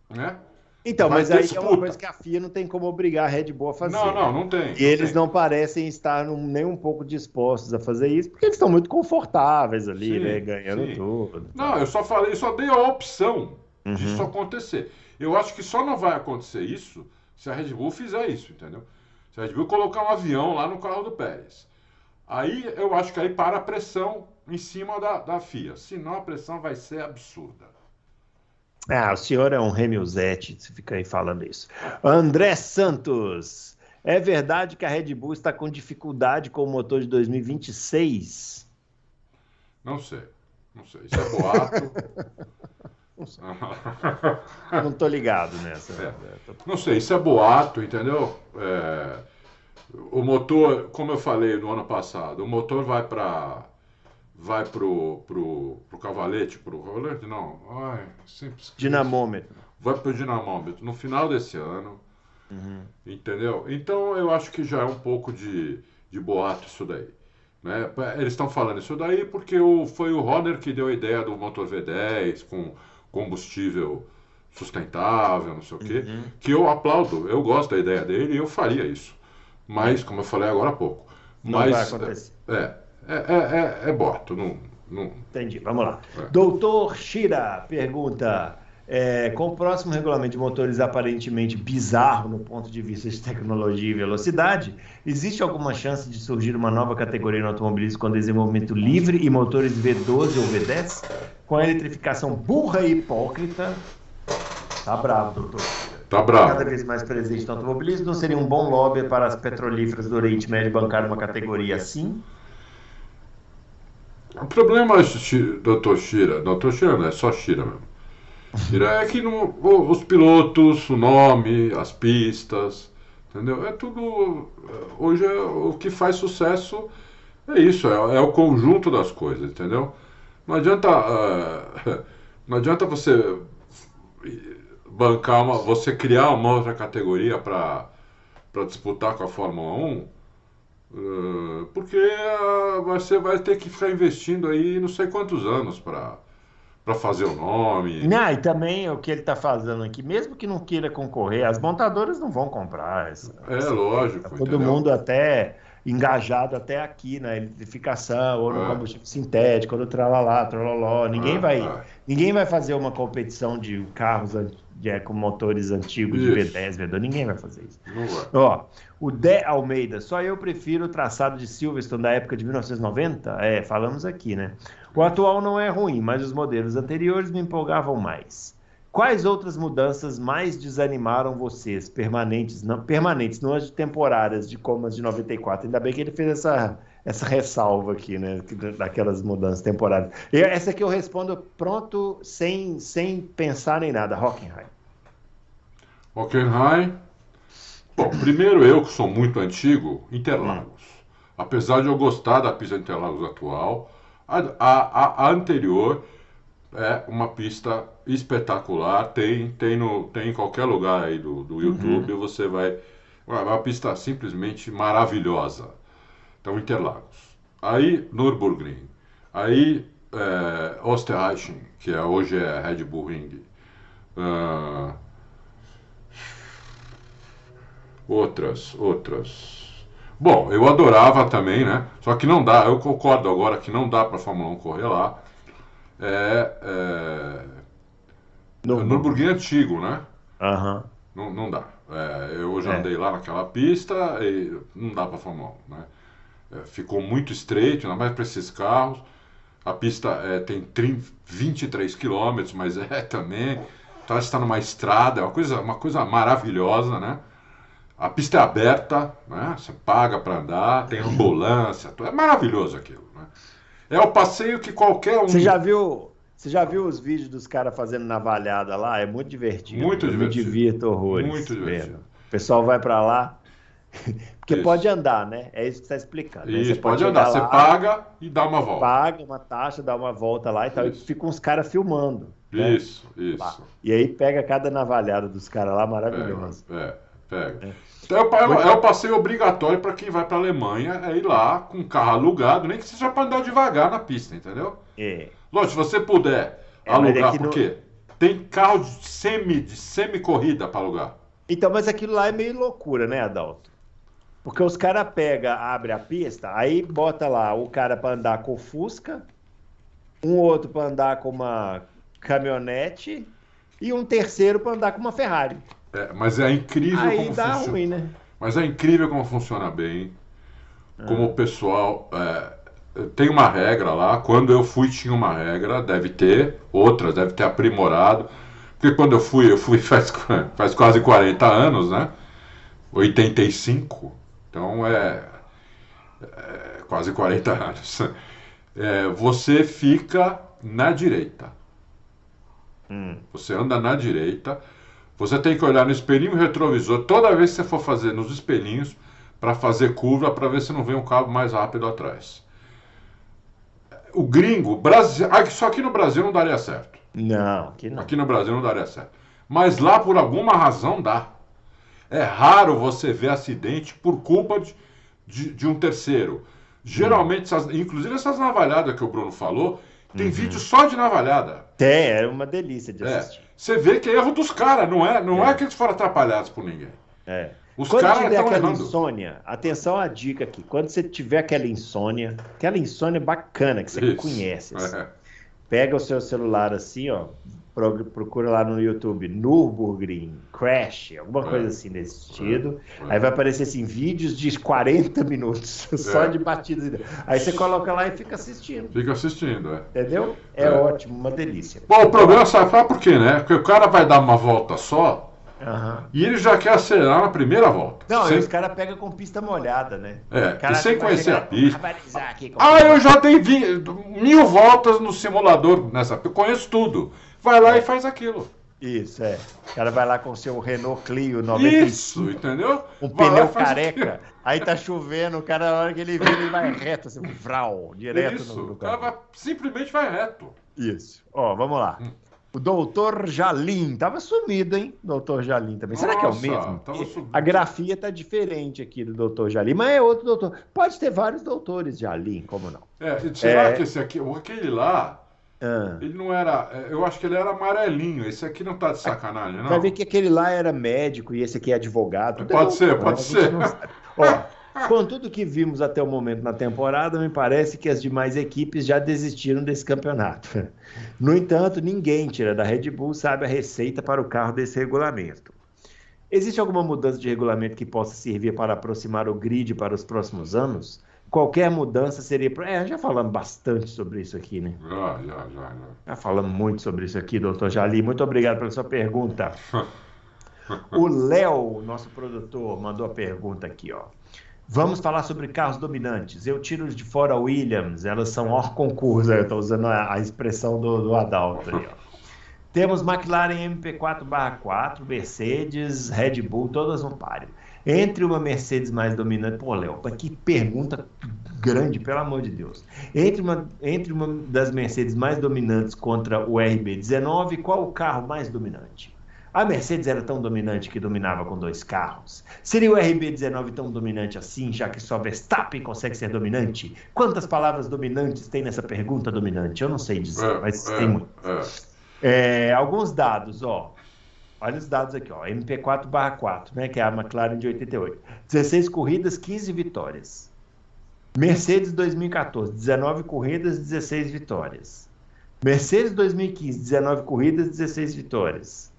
né? Então, mas ter aí é disputa. uma coisa que a FIA não tem como obrigar a Red Bull a fazer. Não, não, não tem. E eles tem. não parecem estar nem um pouco dispostos a fazer isso, porque eles estão muito confortáveis ali, Sim, né? Ganhando sim. tudo. Não, eu só falei, só dei a opção Uhum. disso acontecer. Eu acho que só não vai acontecer isso se a Red Bull fizer isso, entendeu? Se a Red Bull colocar um avião lá no carro do Pérez. Aí eu acho que aí para a pressão em cima da, da FIA. Senão a pressão vai ser absurda. Ah, o senhor é um Remilzete, você fica aí falando isso. André Santos, é verdade que a Red Bull está com dificuldade com o motor de 2026? Não sei. Não sei. Isso é boato. [laughs] Não tô ligado nessa. É. Não sei, isso é boato, entendeu? É, o motor, como eu falei no ano passado, o motor vai para vai pro, pro, pro cavalete, pro cavalete não, ai, sempre. Dinamômetro. vai pro dinamômetro no final desse ano, entendeu? Então eu acho que já é um pouco de, de boato isso daí. Né? Eles estão falando isso daí porque o, foi o Horner que deu a ideia do motor V10 com combustível sustentável, não sei o quê, que eu aplaudo, eu gosto da ideia dele e eu faria isso. Mas, como eu falei agora há pouco, Não mas vai acontecer. é, é, é, é, é boato, não, não, Entendi, vamos lá. É. Doutor Shira pergunta: é, com o próximo regulamento de motores aparentemente bizarro no ponto de vista de tecnologia e velocidade, existe alguma chance de surgir uma nova categoria no automobilismo com desenvolvimento livre e motores V12 ou V10? Com a eletrificação burra e hipócrita. Tá bravo, doutor. tá Cada bravo. vez mais presente no automobilismo, não seria um bom lobby para as petrolíferas do Oriente Médio bancar uma categoria assim? O problema, doutor Shira, doutor Shira não é só Shira mesmo. Shira é que os pilotos, o nome, as pistas, entendeu? É tudo. é, Hoje é, o que faz sucesso é isso, é, é o conjunto das coisas, entendeu? Não adianta. ah, [laughs] não adianta você bancar uma. você criar uma outra categoria para disputar com a Fórmula 1. Uh, porque uh, você vai ter que ficar investindo aí não sei quantos anos para fazer o nome. Não, e também o que ele está fazendo aqui, mesmo que não queira concorrer, as montadoras não vão comprar. Essa, É essa- lógico. tá todo entendeu? mundo até engajado até aqui na eletrificação ou no É. combustível sintético, ou no tralalá, trololó. Ninguém É, vai, é. ninguém vai fazer uma competição de carros de, é, com motores antigos de Isso. V10, V2. Ninguém vai fazer isso. Ó, o Dé Almeida, só eu prefiro o traçado de Silverstone da época de 1990? É, falamos aqui, né? O atual não é ruim, mas os modelos anteriores me empolgavam mais. Quais outras mudanças mais desanimaram vocês, permanentes, não permanentes, não as de temporárias, de como as de 94? Ainda bem que ele fez essa, essa ressalva aqui, né? que- Daquelas mudanças temporárias. E essa aqui eu respondo pronto, sem, sem pensar em nada. Hockenheim. Hockenheim. Bom, primeiro eu, que sou muito antigo, Interlagos. Apesar de eu gostar da pista Interlagos atual, a, a, a- anterior é uma pista espetacular. Tem, tem, no, tem em qualquer lugar aí do, do YouTube, você vai. É uma pista simplesmente maravilhosa. Então, Interlagos. Aí, Nürburgring. Aí, é, Osterreichen, que é, hoje é Red Bull Ring. Ah, outras, outras. Bom, eu adorava também, né? Só que não dá, eu concordo agora que não dá para a Fórmula 1 correr lá. É, é, No- Nürburgring antigo, né? Aham. Não, não dá. É, eu já É. andei lá naquela pista e não dá para Fórmula 1, né? É, ficou muito estreito, ainda mais para esses carros. A pista é, tem 30, 23 quilômetros, mas é [laughs] também. Então, está numa estrada, é uma coisa, uma coisa maravilhosa, né? A pista é aberta, né? Você paga para andar, tem ambulância, é maravilhoso aquilo. Né? É o passeio que qualquer um. Você já viu? Você já viu os vídeos dos caras fazendo navalhada lá? É muito divertido. Muito Eu divertido. Me divirto horrores. Muito divertido. O pessoal vai para lá. [laughs] Porque Isso. pode andar, né? É isso que você está explicando. né? Isso, Você pode chegar andar. Você lá, paga e dá uma volta. paga uma taxa, dá uma volta lá e tal. Isso. E ficam uns caras filmando. né? Isso, Lá. isso. E aí pega cada navalhada dos caras lá, maravilhoso. Pega, é, pega. Então, é, o é o passeio obrigatório para quem vai para Alemanha, é ir lá com o carro alugado, nem que seja para andar devagar na pista, entendeu? É. Lógico, se você puder É, alugar, é porque tem carro de semi, de semi-corrida para alugar. Então, mas aquilo lá é meio loucura, né, Adalto? Porque os caras pegam, abre a pista, aí bota lá o cara para andar com o Fusca, um outro para andar com uma caminhonete e um terceiro para andar com uma Ferrari. É, mas é incrível Aí como dá funciona. ruim, né? Mas é incrível como funciona bem. Ah. Como o pessoal. é, tem uma regra lá. Quando eu fui, tinha uma regra. Deve ter. Outras, deve ter aprimorado. Porque quando eu fui, eu fui [laughs] faz, faz quase 40 anos, né? 85. Então é. é quase 40 anos. É, você fica na direita. Hum. Você anda na direita. Você tem que olhar no espelhinho retrovisor toda vez que você for fazer nos espelhinhos para fazer curva para ver se não vem um cabo mais rápido atrás. O gringo, Brasil, ah, só aqui no Brasil não daria certo. Não, aqui não. Aqui no Brasil não daria certo. Mas lá por alguma razão dá. É raro você ver acidente por culpa de, de, de um terceiro. Geralmente, essas- inclusive essas navalhadas que o Bruno falou, tem vídeo só de navalhada. Tem, é uma delícia de É, assistir. você vê que é erro dos caras, não é, não é. É. que eles foram atrapalhados por ninguém. É. Os Quando tiver aquela errando. insônia, atenção à dica aqui. Quando você tiver aquela insônia, aquela insônia bacana que você Isso. conhece, assim, É. pega o seu celular assim, ó, pro- procura lá no YouTube, Nürburgring, Crash, alguma É. coisa assim nesse sentido. É. Aí vai aparecer assim, vídeos de 40 [laughs] minutos só É. de batidas. Aí você coloca lá e fica assistindo, Fica assistindo, é. entendeu? É, É. ótimo, uma delícia. Bom, o problema sabe sabe por quê, né? Porque o cara vai dar uma volta só Aham. e ele já quer acelerar na primeira volta. Não, Sem- os caras pegam com pista molhada, né? É, e sem conhecer a pista. Ah, eu já dei vi- mil voltas no simulador nessa. Eu conheço tudo. Vai lá e faz aquilo. Isso, é. O cara vai lá com o seu Renault Clio 95, Isso, entendeu? um Vai pneu careca. aquilo. Aí tá chovendo, o cara, na hora que ele vira, ele vai reto, assim, vral, direto Isso, no, no o cara vai- simplesmente vai reto. Isso. Ó, vamos lá. Hum. O doutor Jalim, tava sumido, hein? Doutor Jalim também. Será que é o Nossa, mesmo? A grafia tá diferente aqui do doutor Jalim, mas é outro doutor. Pode ter vários doutores Jalim, como não? É, será É. que esse aqui, aquele lá, Ah. ele não era. é, Eu acho que ele era amarelinho. Esse aqui não tá de sacanagem, não. Vai ver que aquele lá era médico e esse aqui é advogado. Pode é ser, pode ser. Ó, com tudo que vimos até o momento na temporada, me parece que as demais equipes já desistiram desse campeonato. No entanto, ninguém tira da Red Bull sabe a receita para o carro desse regulamento. Existe alguma mudança de regulamento que possa servir para aproximar o grid para os próximos anos? Qualquer mudança seria. É, já falamos bastante sobre isso aqui, né? Já, já, já, já. Já falamos muito sobre isso aqui, doutor Jali. Muito obrigado pela sua pergunta. O Léo, nosso produtor, mandou a pergunta aqui, ó. Vamos falar sobre carros dominantes. Eu tiro de fora Williams, elas são hors concurso. Eu estou usando a, a expressão do, do Adalto aí, ó. Temos McLaren MP4/4, Mercedes, Red Bull, todas no páreo. Entre uma Mercedes mais dominante. Pô, Léo, que pergunta grande, pelo amor de Deus. Entre uma, entre uma das Mercedes mais dominantes contra o RB19, qual o carro mais dominante? A Mercedes era tão dominante que dominava com dois carros. Seria o RB19 tão dominante assim, já que só Verstappen consegue ser dominante? Quantas palavras dominantes tem nessa pergunta dominante? Eu não sei dizer, É, mas é, tem muito. é. É, alguns dados, ó. Olha os dados aqui, ó. MP4/4, né, que é a McLaren de 88. 16 corridas, 15 vitórias. Mercedes 2014, 19 corridas, 16 vitórias. Mercedes 2015, 19 corridas, 16 vitórias.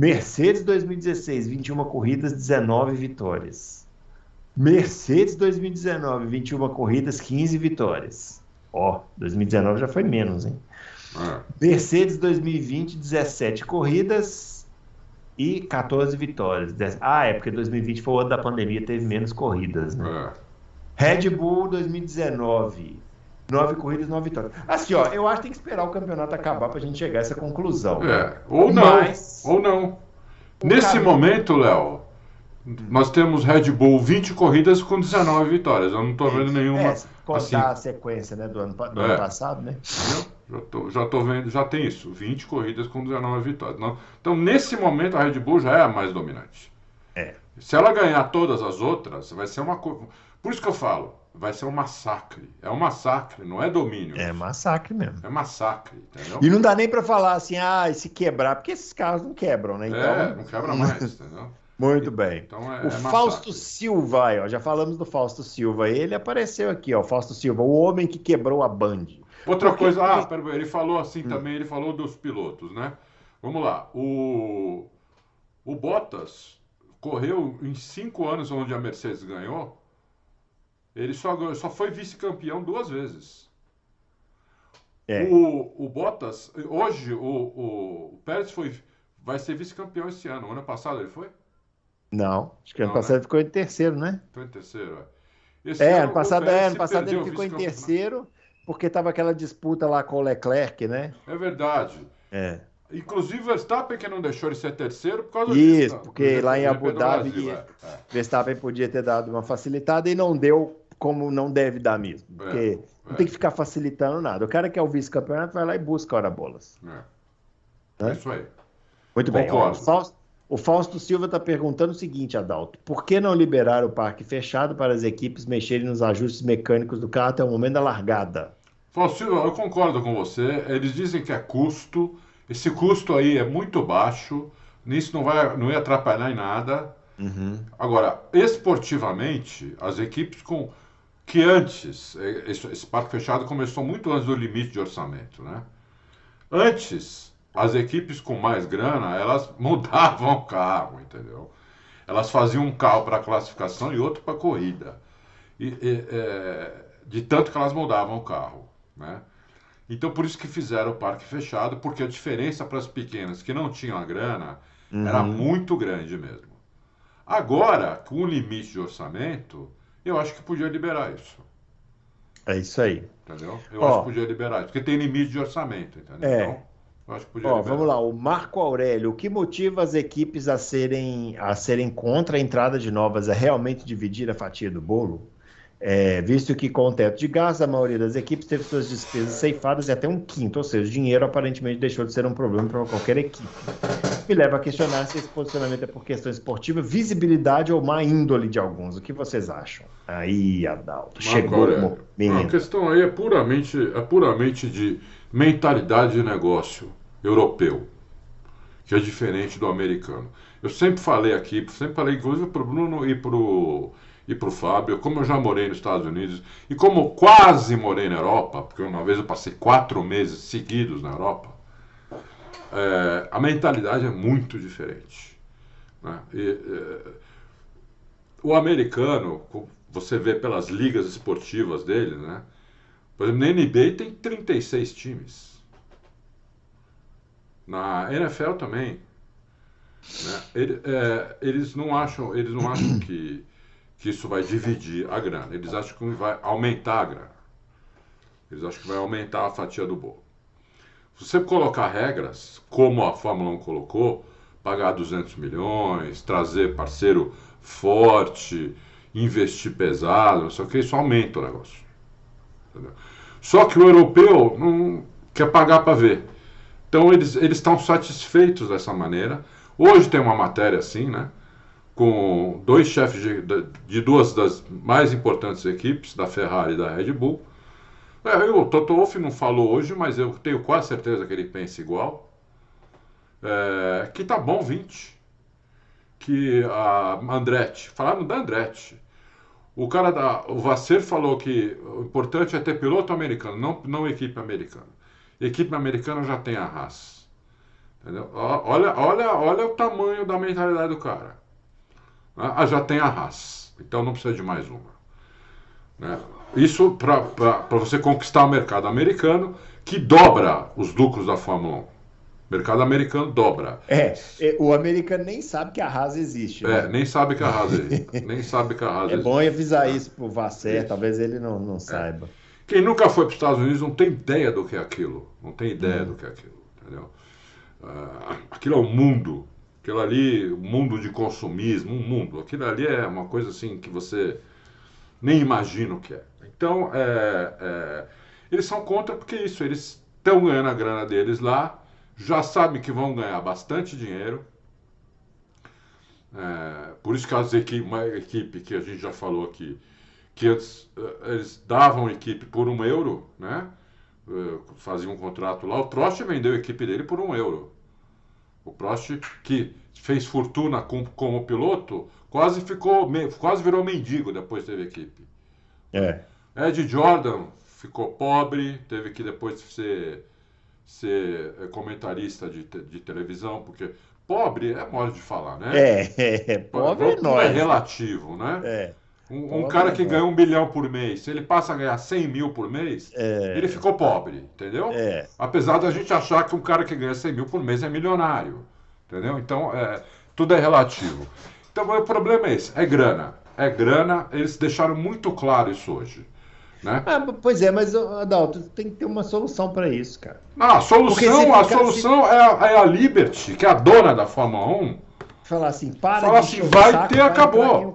Mercedes 2016, 21 corridas, 19 vitórias. Mercedes 2019, 21 corridas, 15 vitórias. Ó, 2019 já foi menos, hein? é. Mercedes 2020, 17 corridas, e 14 vitórias. Ah, é porque 2020 foi o ano da pandemia, teve menos corridas, né? É. Red Bull 2019. Nove corridas, nove vitórias. Assim, ó, eu acho que tem que esperar o campeonato acabar pra gente chegar a essa conclusão. É, ou não, Mas, ou não. Nesse momento, Léo, nós temos Red Bull 20 corridas com 19 vitórias. Eu não estou vendo nenhuma. É, contar assim. a sequência né, do, ano, do é. ano passado, né? Já tô, já tô vendo, já tem isso, 20 corridas com 19 vitórias. Não, então, nesse momento, a Red Bull já é a mais dominante. É. Se ela ganhar todas as outras, vai ser uma coisa. Por isso que eu falo, vai ser um massacre. É um massacre, não é domínio. É massacre mesmo. É massacre, entendeu? E não dá nem para falar assim, ah, se quebrar, porque esses carros não quebram, né? Então... É, não quebra mais, [laughs] entendeu? Muito bem. Então é, o é Fausto Silva, ó, já falamos do Fausto Silva. Ele apareceu aqui, ó, Fausto Silva, o homem que quebrou a Band. Outra Porque... coisa, ah, pera, ele falou assim hum. também, ele falou dos pilotos, né? Vamos lá, o, o Bottas correu em cinco anos onde a Mercedes ganhou, ele só, só foi vice-campeão duas vezes. É. O, o Bottas, hoje o, o, o Pérez foi, vai ser vice-campeão esse ano. O ano passado ele foi? Não, acho que ano passado né? ficou em terceiro, né? Ficou em terceiro, é. Esse é, ano, passado, é, ano passado ele ficou em terceiro, porque estava aquela disputa lá com o Leclerc, né? É verdade. É. Inclusive o Verstappen que não deixou ele ser terceiro por causa Isso, disso. Isso, porque lá em Abu Dhabi Brasil, é, é. Verstappen podia ter dado uma facilitada e não deu como não deve dar mesmo. É, porque é, não tem que ficar facilitando nada. O cara que é o vice-campeonato vai lá e busca hora bolas. É. é isso aí. Muito Concordo. bem. Ó, o Fausto Silva está perguntando o seguinte, Adalto: por que não liberar o parque fechado para as equipes mexerem nos ajustes mecânicos do carro até o momento da largada? Fausto Silva, eu concordo com você. Eles dizem que é custo. Esse custo aí é muito baixo. Nisso não vai, não ia atrapalhar em nada. Uhum. Agora, esportivamente, as equipes com que antes, é, esse, esse parque fechado começou muito antes do limite de orçamento, né? Antes, as equipes com mais grana, elas [laughs] mudavam o carro, entendeu? Elas faziam um carro para classificação e outro para corrida. E, e é, de tanto que elas mudavam o carro, né? Então, por isso que fizeram o parque fechado, porque a diferença para as pequenas que não tinham a grana uhum. era muito grande mesmo. Agora, com o limite de orçamento, eu acho que podia liberar isso. É isso aí. Entendeu? Eu Ó, acho que podia liberar isso, porque tem limite de orçamento, entendeu? É. Então, acho que podia Ó, liberar. Vamos lá, o Marco Aurélio, o que motiva as equipes a serem, a serem contra a entrada de novas é realmente dividir a fatia do bolo? É, visto que com o teto de gás, a maioria das equipes teve suas despesas ceifadas e até um quinto, ou seja, o dinheiro aparentemente deixou de ser um problema para qualquer equipe. Me leva a questionar se esse posicionamento é por questão esportiva, visibilidade ou má índole de alguns. O que vocês acham? Aí, Adalto, chegou o momento. A questão aí é puramente, é puramente de mentalidade de negócio europeu, que é diferente do americano. Eu sempre falei aqui, sempre falei inclusive para o Bruno e para o e para o Fábio, como eu já morei nos Estados Unidos e como quase morei na Europa, porque uma vez eu passei quatro meses seguidos na Europa, é, a mentalidade é muito diferente. Né? E, é, o americano, você vê pelas ligas esportivas dele, né? Por exemplo, na NBA tem 36 times. Na NFL também. Né? Ele, é, eles não acham, eles não acham [coughs] que que isso vai dividir a grana. Eles acham que vai aumentar a grana. Eles acham que vai aumentar a fatia do bolo. Se você colocar regras, como a Fórmula 1 colocou, pagar 200 milhões, trazer parceiro forte, investir pesado, não sei o que, isso aumenta o negócio. Entendeu? Só que o europeu não quer pagar para ver. Então eles, eles estão satisfeitos dessa maneira. Hoje tem uma matéria assim, né? com dois chefes de, de, duas das mais importantes equipes, da Ferrari e da Red Bull. É, o Toto Wolff não falou hoje, mas eu tenho quase certeza que ele pensa igual. É, que tá bom 20. Que a Andretti, falaram da Andretti. O cara da. O Vasser falou que o importante é ter piloto americano, não, não equipe americana. Equipe americana já tem a Haas. Entendeu? Olha, olha, olha o tamanho da mentalidade do cara. Né? Ah, já tem a Haas, então não precisa de mais uma. Né? Isso para você conquistar o mercado americano, que dobra os lucros da Fórmula mercado americano dobra. É, é, o americano nem sabe que a Haas existe. É, Né? nem sabe que a Haas é, [laughs] nem sabe que a Haas É existe. bom avisar isso pro Vasser, Isso. talvez ele não, não saiba. Quem nunca foi para os Estados Unidos não tem ideia do que é aquilo. Não tem ideia Hum. do que é aquilo, entendeu? Ah, aquilo é um mundo. Aquilo ali, um mundo de consumismo, um mundo. Aquilo ali é uma coisa assim que você nem imagina o que é. Então, é, é, eles são contra porque é isso, eles estão ganhando a grana deles lá, já sabem que vão ganhar bastante dinheiro. É, por isso que as equipe, uma equipe que a gente já falou aqui, que antes eh, eles davam equipe por um euro, né? Eh, Faziam um contrato lá. O Prost vendeu a equipe dele por um euro. O Prost, que fez fortuna com, como piloto, quase ficou, quase virou mendigo depois teve equipe. É. Ed Jordan ficou pobre, teve que depois ser, ser eh, comentarista de, de televisão, porque pobre é modo de falar, né? É, é, pobre é nós. é relativo, né? É, Um, um cara é que ganha um bilhão por mês, se ele passa a ganhar 100 mil por mês, é, ele ficou pobre, entendeu? é. Apesar da gente achar que um cara que ganha 100 mil por mês é milionário, entendeu? Então, é, tudo é relativo. Então, o problema é esse, é grana. É grana, eles deixaram muito claro isso hoje, né? Ah, pois é, mas, Adalto, tem que ter uma solução para isso, cara. Não, a solução, se a ficar- solução é, a, é a Liberty, que é a dona da Fórmula 1, Falar assim, para Fala assim, vai saco, ter, acabou.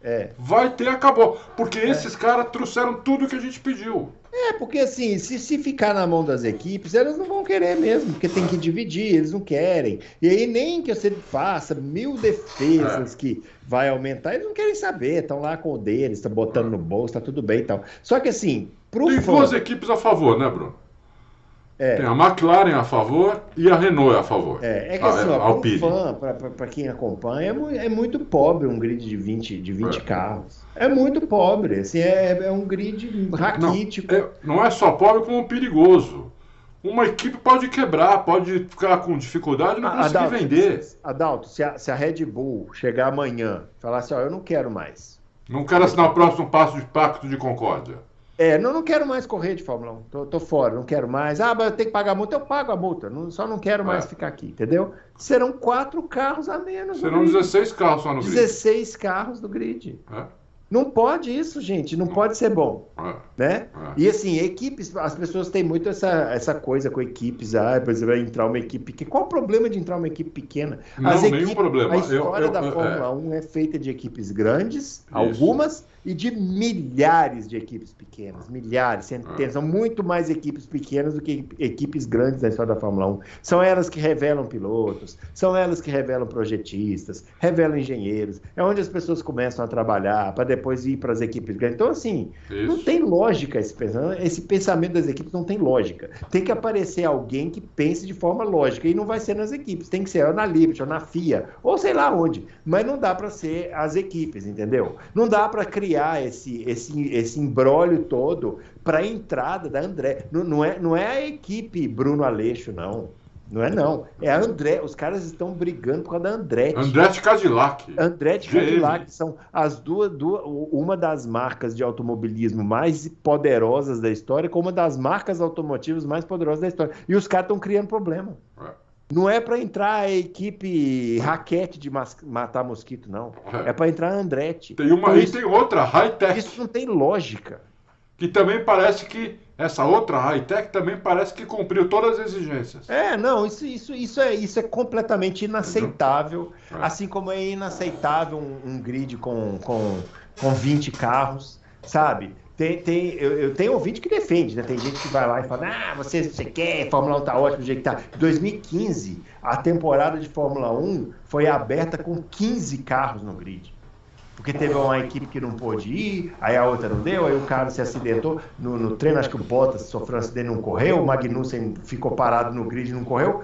É. vai ter, acabou. Porque esses caras trouxeram tudo que a gente pediu. É, porque assim, se, se ficar na mão das equipes, elas não vão querer mesmo, porque tem que dividir, eles não querem. E aí, nem que você faça mil defesas É. que vai aumentar, eles não querem saber, estão lá com o deles, estão botando no bolso, tá tudo bem e tal. Só que assim, pro Tem fã. duas equipes a favor, né, Bruno? É. Tem a McLaren a favor e a Renault a favor. É, é que assim, é, para quem acompanha, é, é muito pobre um grid de 20, de 20 É. carros. É muito pobre, assim, é, é um grid raquítico. É, não é só pobre como perigoso. Uma equipe pode quebrar, pode ficar com dificuldade e não conseguir Adalto, vender. Adalto, se a, se a Red Bull chegar amanhã e falar assim, ó, eu não quero mais. Não quero assinar o próximo passo de pacto de concórdia. É, não, não quero mais correr de Fórmula 1. Tô, tô fora, não quero mais. Ah, mas eu tenho que pagar a multa, eu pago a multa. Não- só não quero mais É. ficar aqui, entendeu? Serão quatro carros a menos. no Serão grid. 16 carros só no grid. 16 carros do grid. É, Não pode isso, gente. Não pode ser bom. é, né? é. E assim, equipes, as pessoas têm muito essa, essa coisa com equipes, ah, exemplo, vai entrar uma equipe pequena. Qual o problema de entrar uma equipe pequena? Não, nenhum problema. A história eu- da eu- Fórmula é. 1 é feita de equipes grandes, algumas, e de milhares de equipes pequenas. Milhares, centenas. São muito mais equipes pequenas do que equipes grandes na história da Fórmula 1. São elas que revelam pilotos, são elas que revelam projetistas, revelam engenheiros. É onde as pessoas começam a trabalhar para depois ir para as equipes grandes. Então, assim, não Isso. tem lógica esse pensamento. Esse pensamento das equipes não tem lógica. Tem que aparecer alguém que pense de forma lógica. E não vai ser nas equipes. Tem que ser na Liberty, ou na FIA, ou sei lá onde. Mas não dá para ser as equipes, entendeu? Não dá para criar esse, esse, esse embrólio todo para a entrada da André. Não, não, é, não é a equipe Bruno Aleixo, não. Não é não. É a André. Os caras estão brigando por causa da Andretti. Andretti Cadillac. Andretti GM. Cadillac são as duas, duas, uma das marcas de automobilismo mais poderosas da história, com uma das marcas automotivas mais poderosas da história. E os caras estão criando problema. É. Não é para entrar a equipe raquete de matar mosquito, não. É. É para entrar a Andretti. Tem uma Então, e tem outra, high-tech, isso não tem lógica. que também parece que essa outra high-tech também parece que cumpriu todas as exigências. É, não, isso, isso, isso, é, isso é completamente inaceitável. É. Assim como é inaceitável um, um grid com, com, com 20 carros, sabe? Tem, tem, eu, eu tenho ouvinte que defende, né? Tem gente que vai lá e fala, ah, você, você quer, Fórmula 1 tá ótimo do jeito que tá. 2015, a temporada de Fórmula 1 foi aberta com 15 carros no grid. Porque teve uma equipe que não pôde ir, aí a outra não deu, aí o cara se acidentou no, no treino, acho que o Bottas sofreu um acidente não correu, o Magnussen ficou parado no grid e não correu.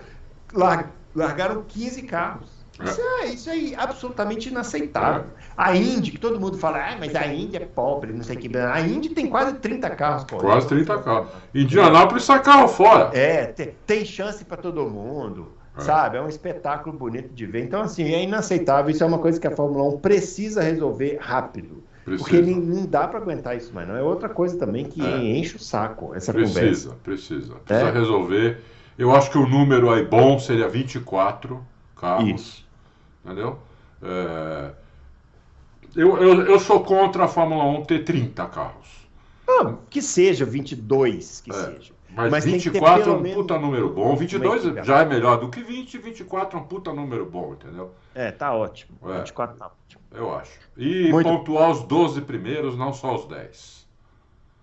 Lar- largaram 15 carros. Isso é, isso é absolutamente inaceitável. A Indy, que todo mundo fala, ah, mas a Indy é pobre, não sei o que. A Indy tem quase 30 carros, pô. Quase 30 carros. Indianápolis sai carro fora. É, tem, tem chance para todo mundo, É. sabe? É um espetáculo bonito de ver. Então, assim, é inaceitável. Isso é uma coisa que a Fórmula 1 precisa resolver rápido. Precisa. Porque nem- não dá para aguentar isso, mas não é outra coisa também que É. enche o saco essa conversa. Precisa, precisa. Precisa É? resolver. Eu acho que o número aí bom seria 24 carros. Isso. Entendeu? É, Eu, eu, eu sou contra a Fórmula 1 ter 30 carros. Ah, que seja 22, que É. seja. Mas, Mas tem que ter 24 é um menos puta número bom. 22 equipe. já é melhor do que 20, 24 é um puta número bom, entendeu? É, tá ótimo. É. 24 tá ótimo. Eu acho. E Muito. pontuar os 12 primeiros, não só os 10.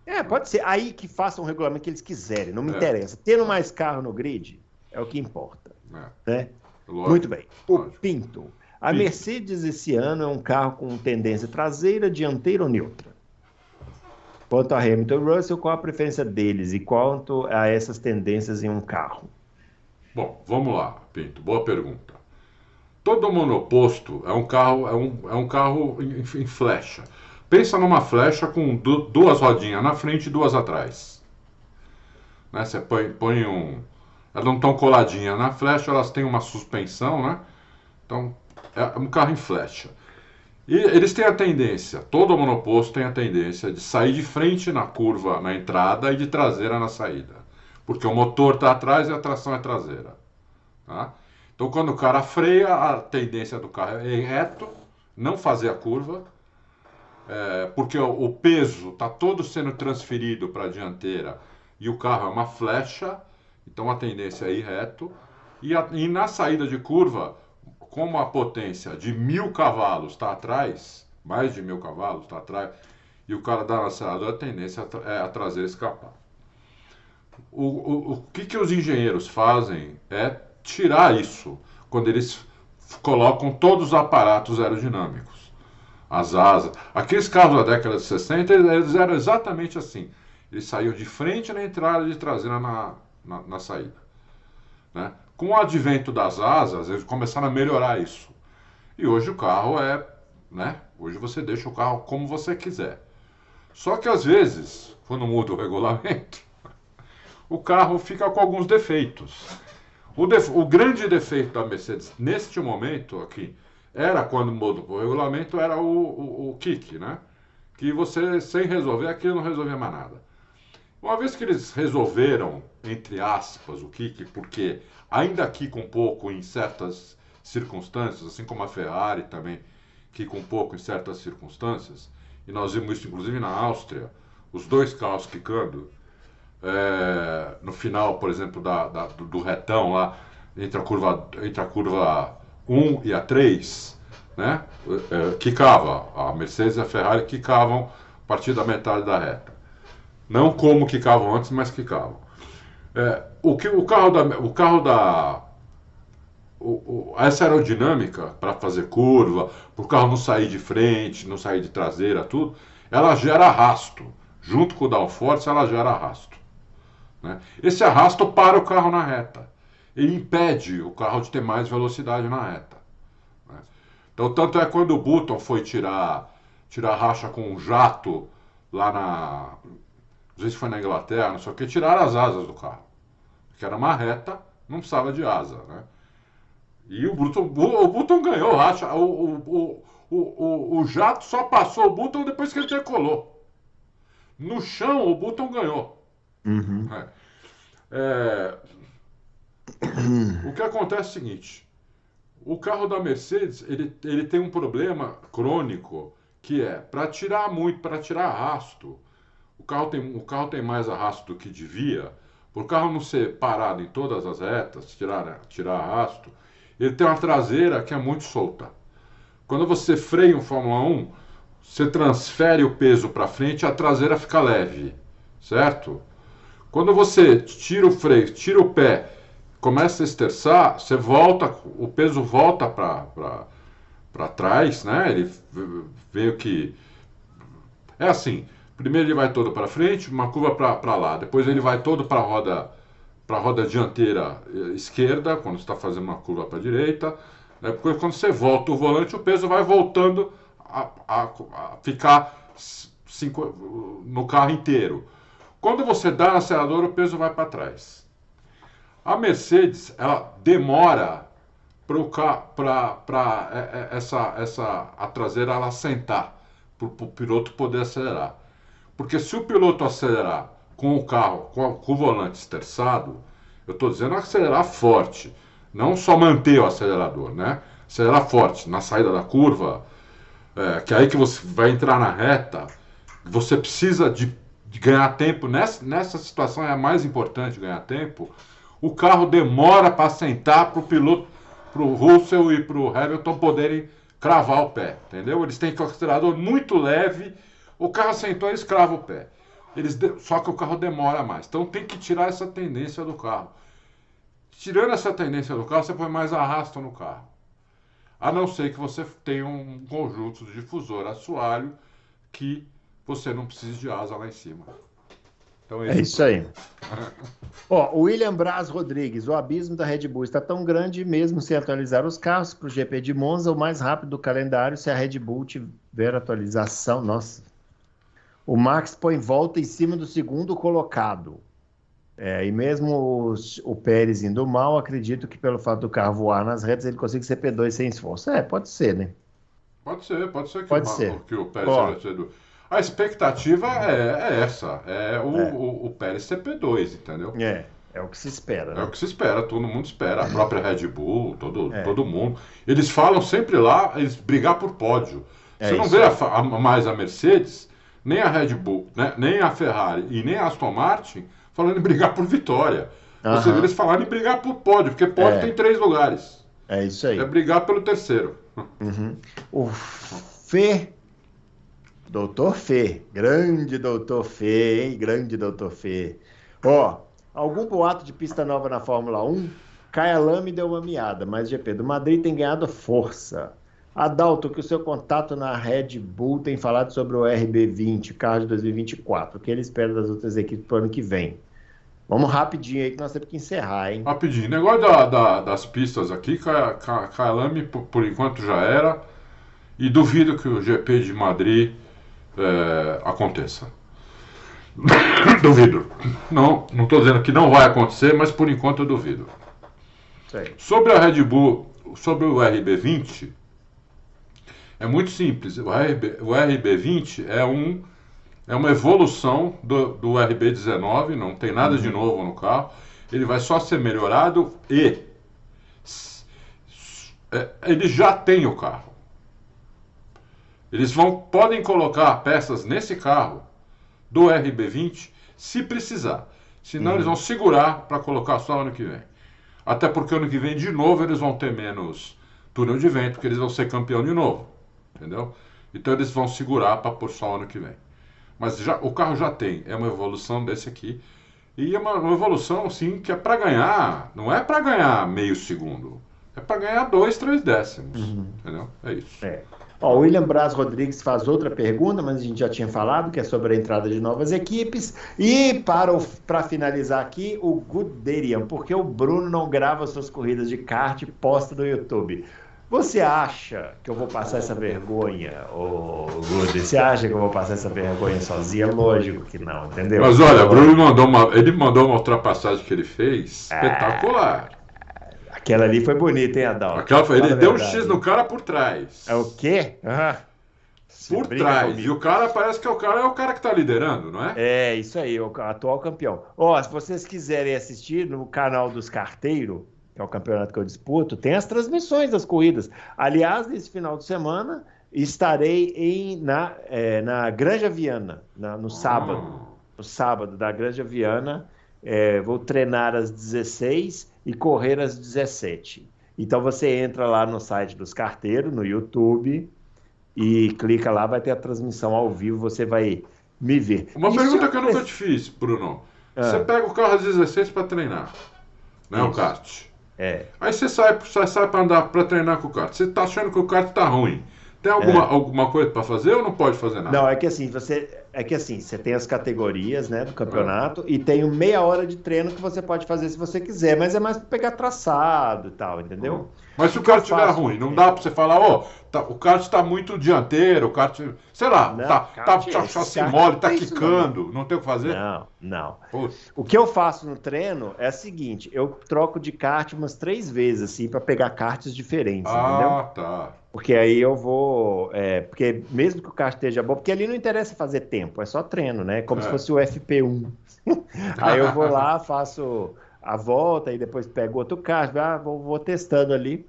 É, pode ser. Aí que façam o regulamento que eles quiserem, não me É. interessa. Tendo mais carro no grid é o que importa. Né? Lógico. Muito bem. O Lógico. Pinto. A Pinto. Mercedes esse ano é um carro com tendência traseira, dianteira ou neutra? Quanto a Hamilton e Russell, qual a preferência deles e quanto a essas tendências em um carro? Bom, vamos lá, Pinto. Boa pergunta. Todo monoposto é um carro, é um, é um carro em, em flecha. Pensa numa flecha com du- duas rodinhas na frente e duas atrás. Né? Você põe, põe um. Elas não estão coladinhas na flecha, elas têm uma suspensão, né? Então, é um carro em flecha. E eles têm a tendência, todo monoposto tem a tendência de sair de frente na curva na entrada e de traseira na saída. Porque o motor está atrás e a tração é traseira. tá? Então, quando o cara freia, a tendência do carro é ir reto, não fazer a curva, é, porque o, o peso está todo sendo transferido para a dianteira e o carro é uma flecha, então a tendência é ir reto. E, a- e na saída de curva, como a potência de mil cavalos está atrás, mais de mil cavalos está atrás, e o cara dá no acelerador, a tendência é é a traseira escapar. O, o, o que, que os engenheiros fazem é tirar isso quando eles colocam todos os aparatos aerodinâmicos. As asas. Aqueles carros da década de 60, eles- eles eram exatamente assim. Eles saíam de frente na entrada e de traseira na, na, na saída. Né? Com o advento das asas, eles começaram a melhorar isso. E hoje o carro é. Né? Hoje você deixa o carro como você quiser. Só que às vezes, quando muda o regulamento, [laughs] o carro fica com alguns defeitos. O, def- o grande defeito da Mercedes neste momento aqui era quando mudou o regulamento, era o, o, o kick, né? Que você, sem resolver aquilo, não resolvia mais nada. Uma vez que eles resolveram, entre aspas, o kick, porque ainda aqui com pouco em certas circunstâncias, assim como a Ferrari também, que com pouco em certas circunstâncias, e nós vimos isso inclusive na Áustria, os dois carros quicando, é, no final, por exemplo, da, da- do, do retão lá, entre a curva, entre a curva 1 e a 3, né? É, quicava. A Mercedes e a Ferrari quicavam a partir da metade da reta. Não como quicavam antes, mas quicavam. É, o, que, o carro da. O carro da o- o- essa aerodinâmica para fazer curva, para o carro não sair de frente, não sair de traseira, tudo, ela gera arrasto. Junto com o downforce, ela gera arrasto. né? Esse arrasto para o carro na reta. Ele impede o carro de ter mais velocidade na reta. né? Então, tanto é quando o Button foi tirar, tirar racha com um jato lá na. Não sei se foi na Inglaterra, não sei o que, tiraram as asas do carro. Porque era uma reta, não precisava de asa. Né? E o Button, o Button ganhou racha. O, o, o, o, o, o jato só passou o Button depois que ele decolou. No chão, o Button ganhou. Uhum. É, o que acontece é o seguinte: o carro da Mercedes ele, ele tem um problema crônico que é para tirar muito, para tirar arrasto. Carro, tem, o carro tem mais arrasto do que devia. Por carro não ser parado em todas as retas, tirar, tirar arrasto, ele tem uma traseira que é muito solta. Quando você freia um Fórmula 1, você transfere o peso para frente a traseira fica leve, certo? Quando você tira o freio, tira o pé, começa a esterçar, você volta, o peso volta para trás, né? Ele veio que. É assim: primeiro ele vai todo para frente, uma curva para lá, depois ele vai todo para a roda, pra roda dianteira eh, esquerda, quando você está fazendo uma curva para a direita. Né? Depois, quando você volta o volante, o peso vai voltando a, a- a ficar cinco- no carro inteiro. Quando você dá no acelerador, o peso vai para trás. A Mercedes, ela demora para essa, essa a traseira ela sentar, para o piloto poder acelerar. Porque se o piloto acelerar com o carro, com, com o volante esterçado, Eu estou dizendo acelerar forte, não só manter o acelerador, né? Acelerar forte na saída da curva, é, que é aí que você vai entrar na reta, você precisa de, de ganhar tempo. Nessa, nessa situação é mais importante ganhar tempo. O carro demora para sentar para o piloto, para o Russell e para o Hamilton poderem cravar o pé, entendeu? Eles têm que o acelerador muito leve, o carro sentou e escrava o pé. Eles de... Só que o carro demora mais. Então tem que tirar essa tendência do carro. Tirando essa tendência do carro, você põe mais arrasto no carro. A não ser que você tenha um conjunto de difusor assoalho que você não precise de asa lá em cima. Então, é isso aí. [laughs] Ó, o William Braz Rodrigues, o abismo da Red Bull está tão grande mesmo sem atualizar os carros para o GP de Monza, o mais rápido do calendário, se a Red Bull tiver atualização. Nossa. O Max põe volta em cima do segundo colocado. É, e mesmo os, o Pérez indo mal, acredito que pelo fato do carro voar nas retas, ele consiga ser P2 sem esforço. É, pode ser, né? Pode ser, pode ser que, pode o, ser. que o Pérez. A expectativa é, é essa, é o, é. O, o Pérez CP2, entendeu? É, é o que se espera. Né? É o que se espera, todo mundo espera, a própria Red Bull, todo, é. todo mundo. Eles falam sempre lá, eles brigar por pódio. É Você não vê a, a, mais a Mercedes, nem a Red Bull, né, nem a Ferrari e nem a Aston Martin falando em brigar por vitória. Uhum. Você vê eles falarem em brigar por pódio, porque pódio é. tem três lugares. É isso aí. É brigar pelo terceiro. Uhum. O Fê Doutor Fê, grande doutor Fê, hein? Grande doutor Fê. Ó, algum boato de pista nova na Fórmula 1? Caia Lame deu uma miada, mas GP do Madrid tem ganhado força. Adalto, que o seu contato na Red Bull tem falado sobre o RB20, carro de 2024, o que ele espera das outras equipes para o ano que vem. Vamos rapidinho aí que nós temos que encerrar, hein? Rapidinho. Negócio da, da, das pistas aqui, Caia Lame por, por enquanto já era. E duvido que o GP de Madrid é, aconteça. [coughs] duvido. Não estou dizendo que não vai acontecer, mas por enquanto eu duvido. Sei. Sobre a Red Bull, sobre o RB20, é muito simples. O, RB, o RB20 é, um, é uma evolução do, do RB19, não tem nada uhum. de novo no carro. Ele vai só ser melhorado e é, ele já tem o carro. Eles vão, podem colocar peças nesse carro do RB20 se precisar. Senão uhum. eles vão segurar para colocar só ano que vem. Até porque ano que vem, de novo, eles vão ter menos túnel de vento, porque eles vão ser campeão de novo. Entendeu? Então eles vão segurar para pôr só ano que vem. Mas já, o carro já tem, é uma evolução desse aqui. E é uma, uma evolução, sim, que é para ganhar, não é para ganhar meio segundo. É para ganhar dois, três décimos. Uhum. Entendeu? É isso. É. Ó, o William Braz Rodrigues faz outra pergunta, mas a gente já tinha falado, que é sobre a entrada de novas equipes. E para, para finalizar aqui, o Guderian, porque o Bruno não grava suas corridas de kart e posta no YouTube. Você acha que eu vou passar essa vergonha, ô Gude? Você acha que eu vou passar essa vergonha sozinho? Lógico que não, entendeu? Mas olha, o Bruno mandou uma, ele mandou uma ultrapassagem que ele fez espetacular. Aquela ali foi bonita, hein, Adalto? Aquela foi, ele deu um X no cara por trás. É o quê? Uhum. Por trás. Comigo. E o cara parece que é o cara, é o cara que tá liderando, não é? É, isso aí, o atual campeão. Ó, se vocês quiserem assistir no canal dos Carteiros, que é o campeonato que eu disputo, tem as transmissões das corridas. Aliás, nesse final de semana, estarei em, na, é, na Granja Viana, na, no sábado. No sábado, da Granja Viana. É, vou treinar às 16 e correr às 17. Então você entra lá no site dos carteiros, no YouTube, e clica lá, vai ter a transmissão ao vivo, você vai me ver. Uma pergunta que eu nunca te fiz, Bruno. Ah. Você pega o carro às 16 para treinar, né? Isso. O kart. É. Aí você sai, você sai para andar para treinar com o kart. Você está achando que o kart está ruim. Tem alguma, é. alguma coisa para fazer ou não pode fazer nada? Não, é que assim, você é que assim, você tem as categorias, né, do campeonato e tem meia hora de treino que você pode fazer se você quiser, mas é mais para pegar traçado e tal, entendeu? Uhum. Mas se o kart estiver ruim, não dá para você falar, ó, oh, tá, o kart está muito dianteiro, o kart, sei lá, não, tá, tá, tá chassi mole, tá quicando, não. não tem o que fazer? Não, não. O que eu faço no treino é o seguinte, eu troco de kart umas três vezes, assim, para pegar karts diferentes, ah, entendeu? Ah, tá. Porque aí eu vou. É, porque mesmo que o kart esteja bom, porque ali não interessa fazer tempo, é só treino, né? Como é. se fosse o FP1. [laughs] aí eu vou lá, faço a volta, e depois pega outro carro, ah, vou, vou testando ali.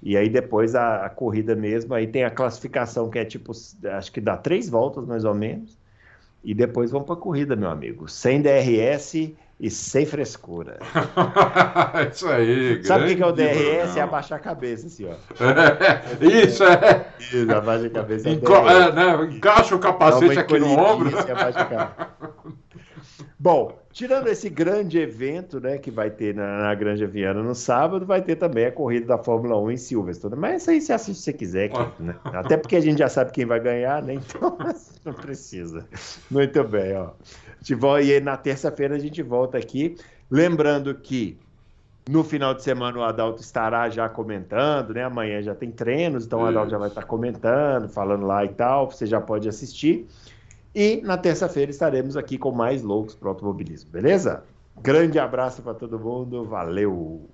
E aí depois a, a, corrida mesmo, aí tem a classificação que é tipo, acho que dá três voltas mais ou menos. E depois vão para a corrida, meu amigo. Sem DRS e sem frescura. [laughs] isso aí, Sabe o que é o DRS? É abaixar a cabeça, assim, ó. [laughs] É, isso, é. Isso, abaixa a cabeça. É Enco é, né? Encaixa o capacete aqui no ombro. [laughs] Bom, tirando esse grande evento, né, que vai ter na, na Granja Viana no sábado, vai ter também a corrida da Fórmula 1 em Silverstone. Mas isso aí você assiste se você quiser, né? Até porque a gente já sabe quem vai ganhar, né? Então não precisa. Muito bem, ó. E na terça-feira a gente volta aqui. Lembrando que no final de semana o Adalto estará já comentando, né? Amanhã já tem treinos, então o Adalto já vai estar comentando, falando lá e tal. Você já pode assistir. E na terça-feira estaremos aqui com mais loucos para o automobilismo, beleza? Grande abraço para todo mundo, valeu!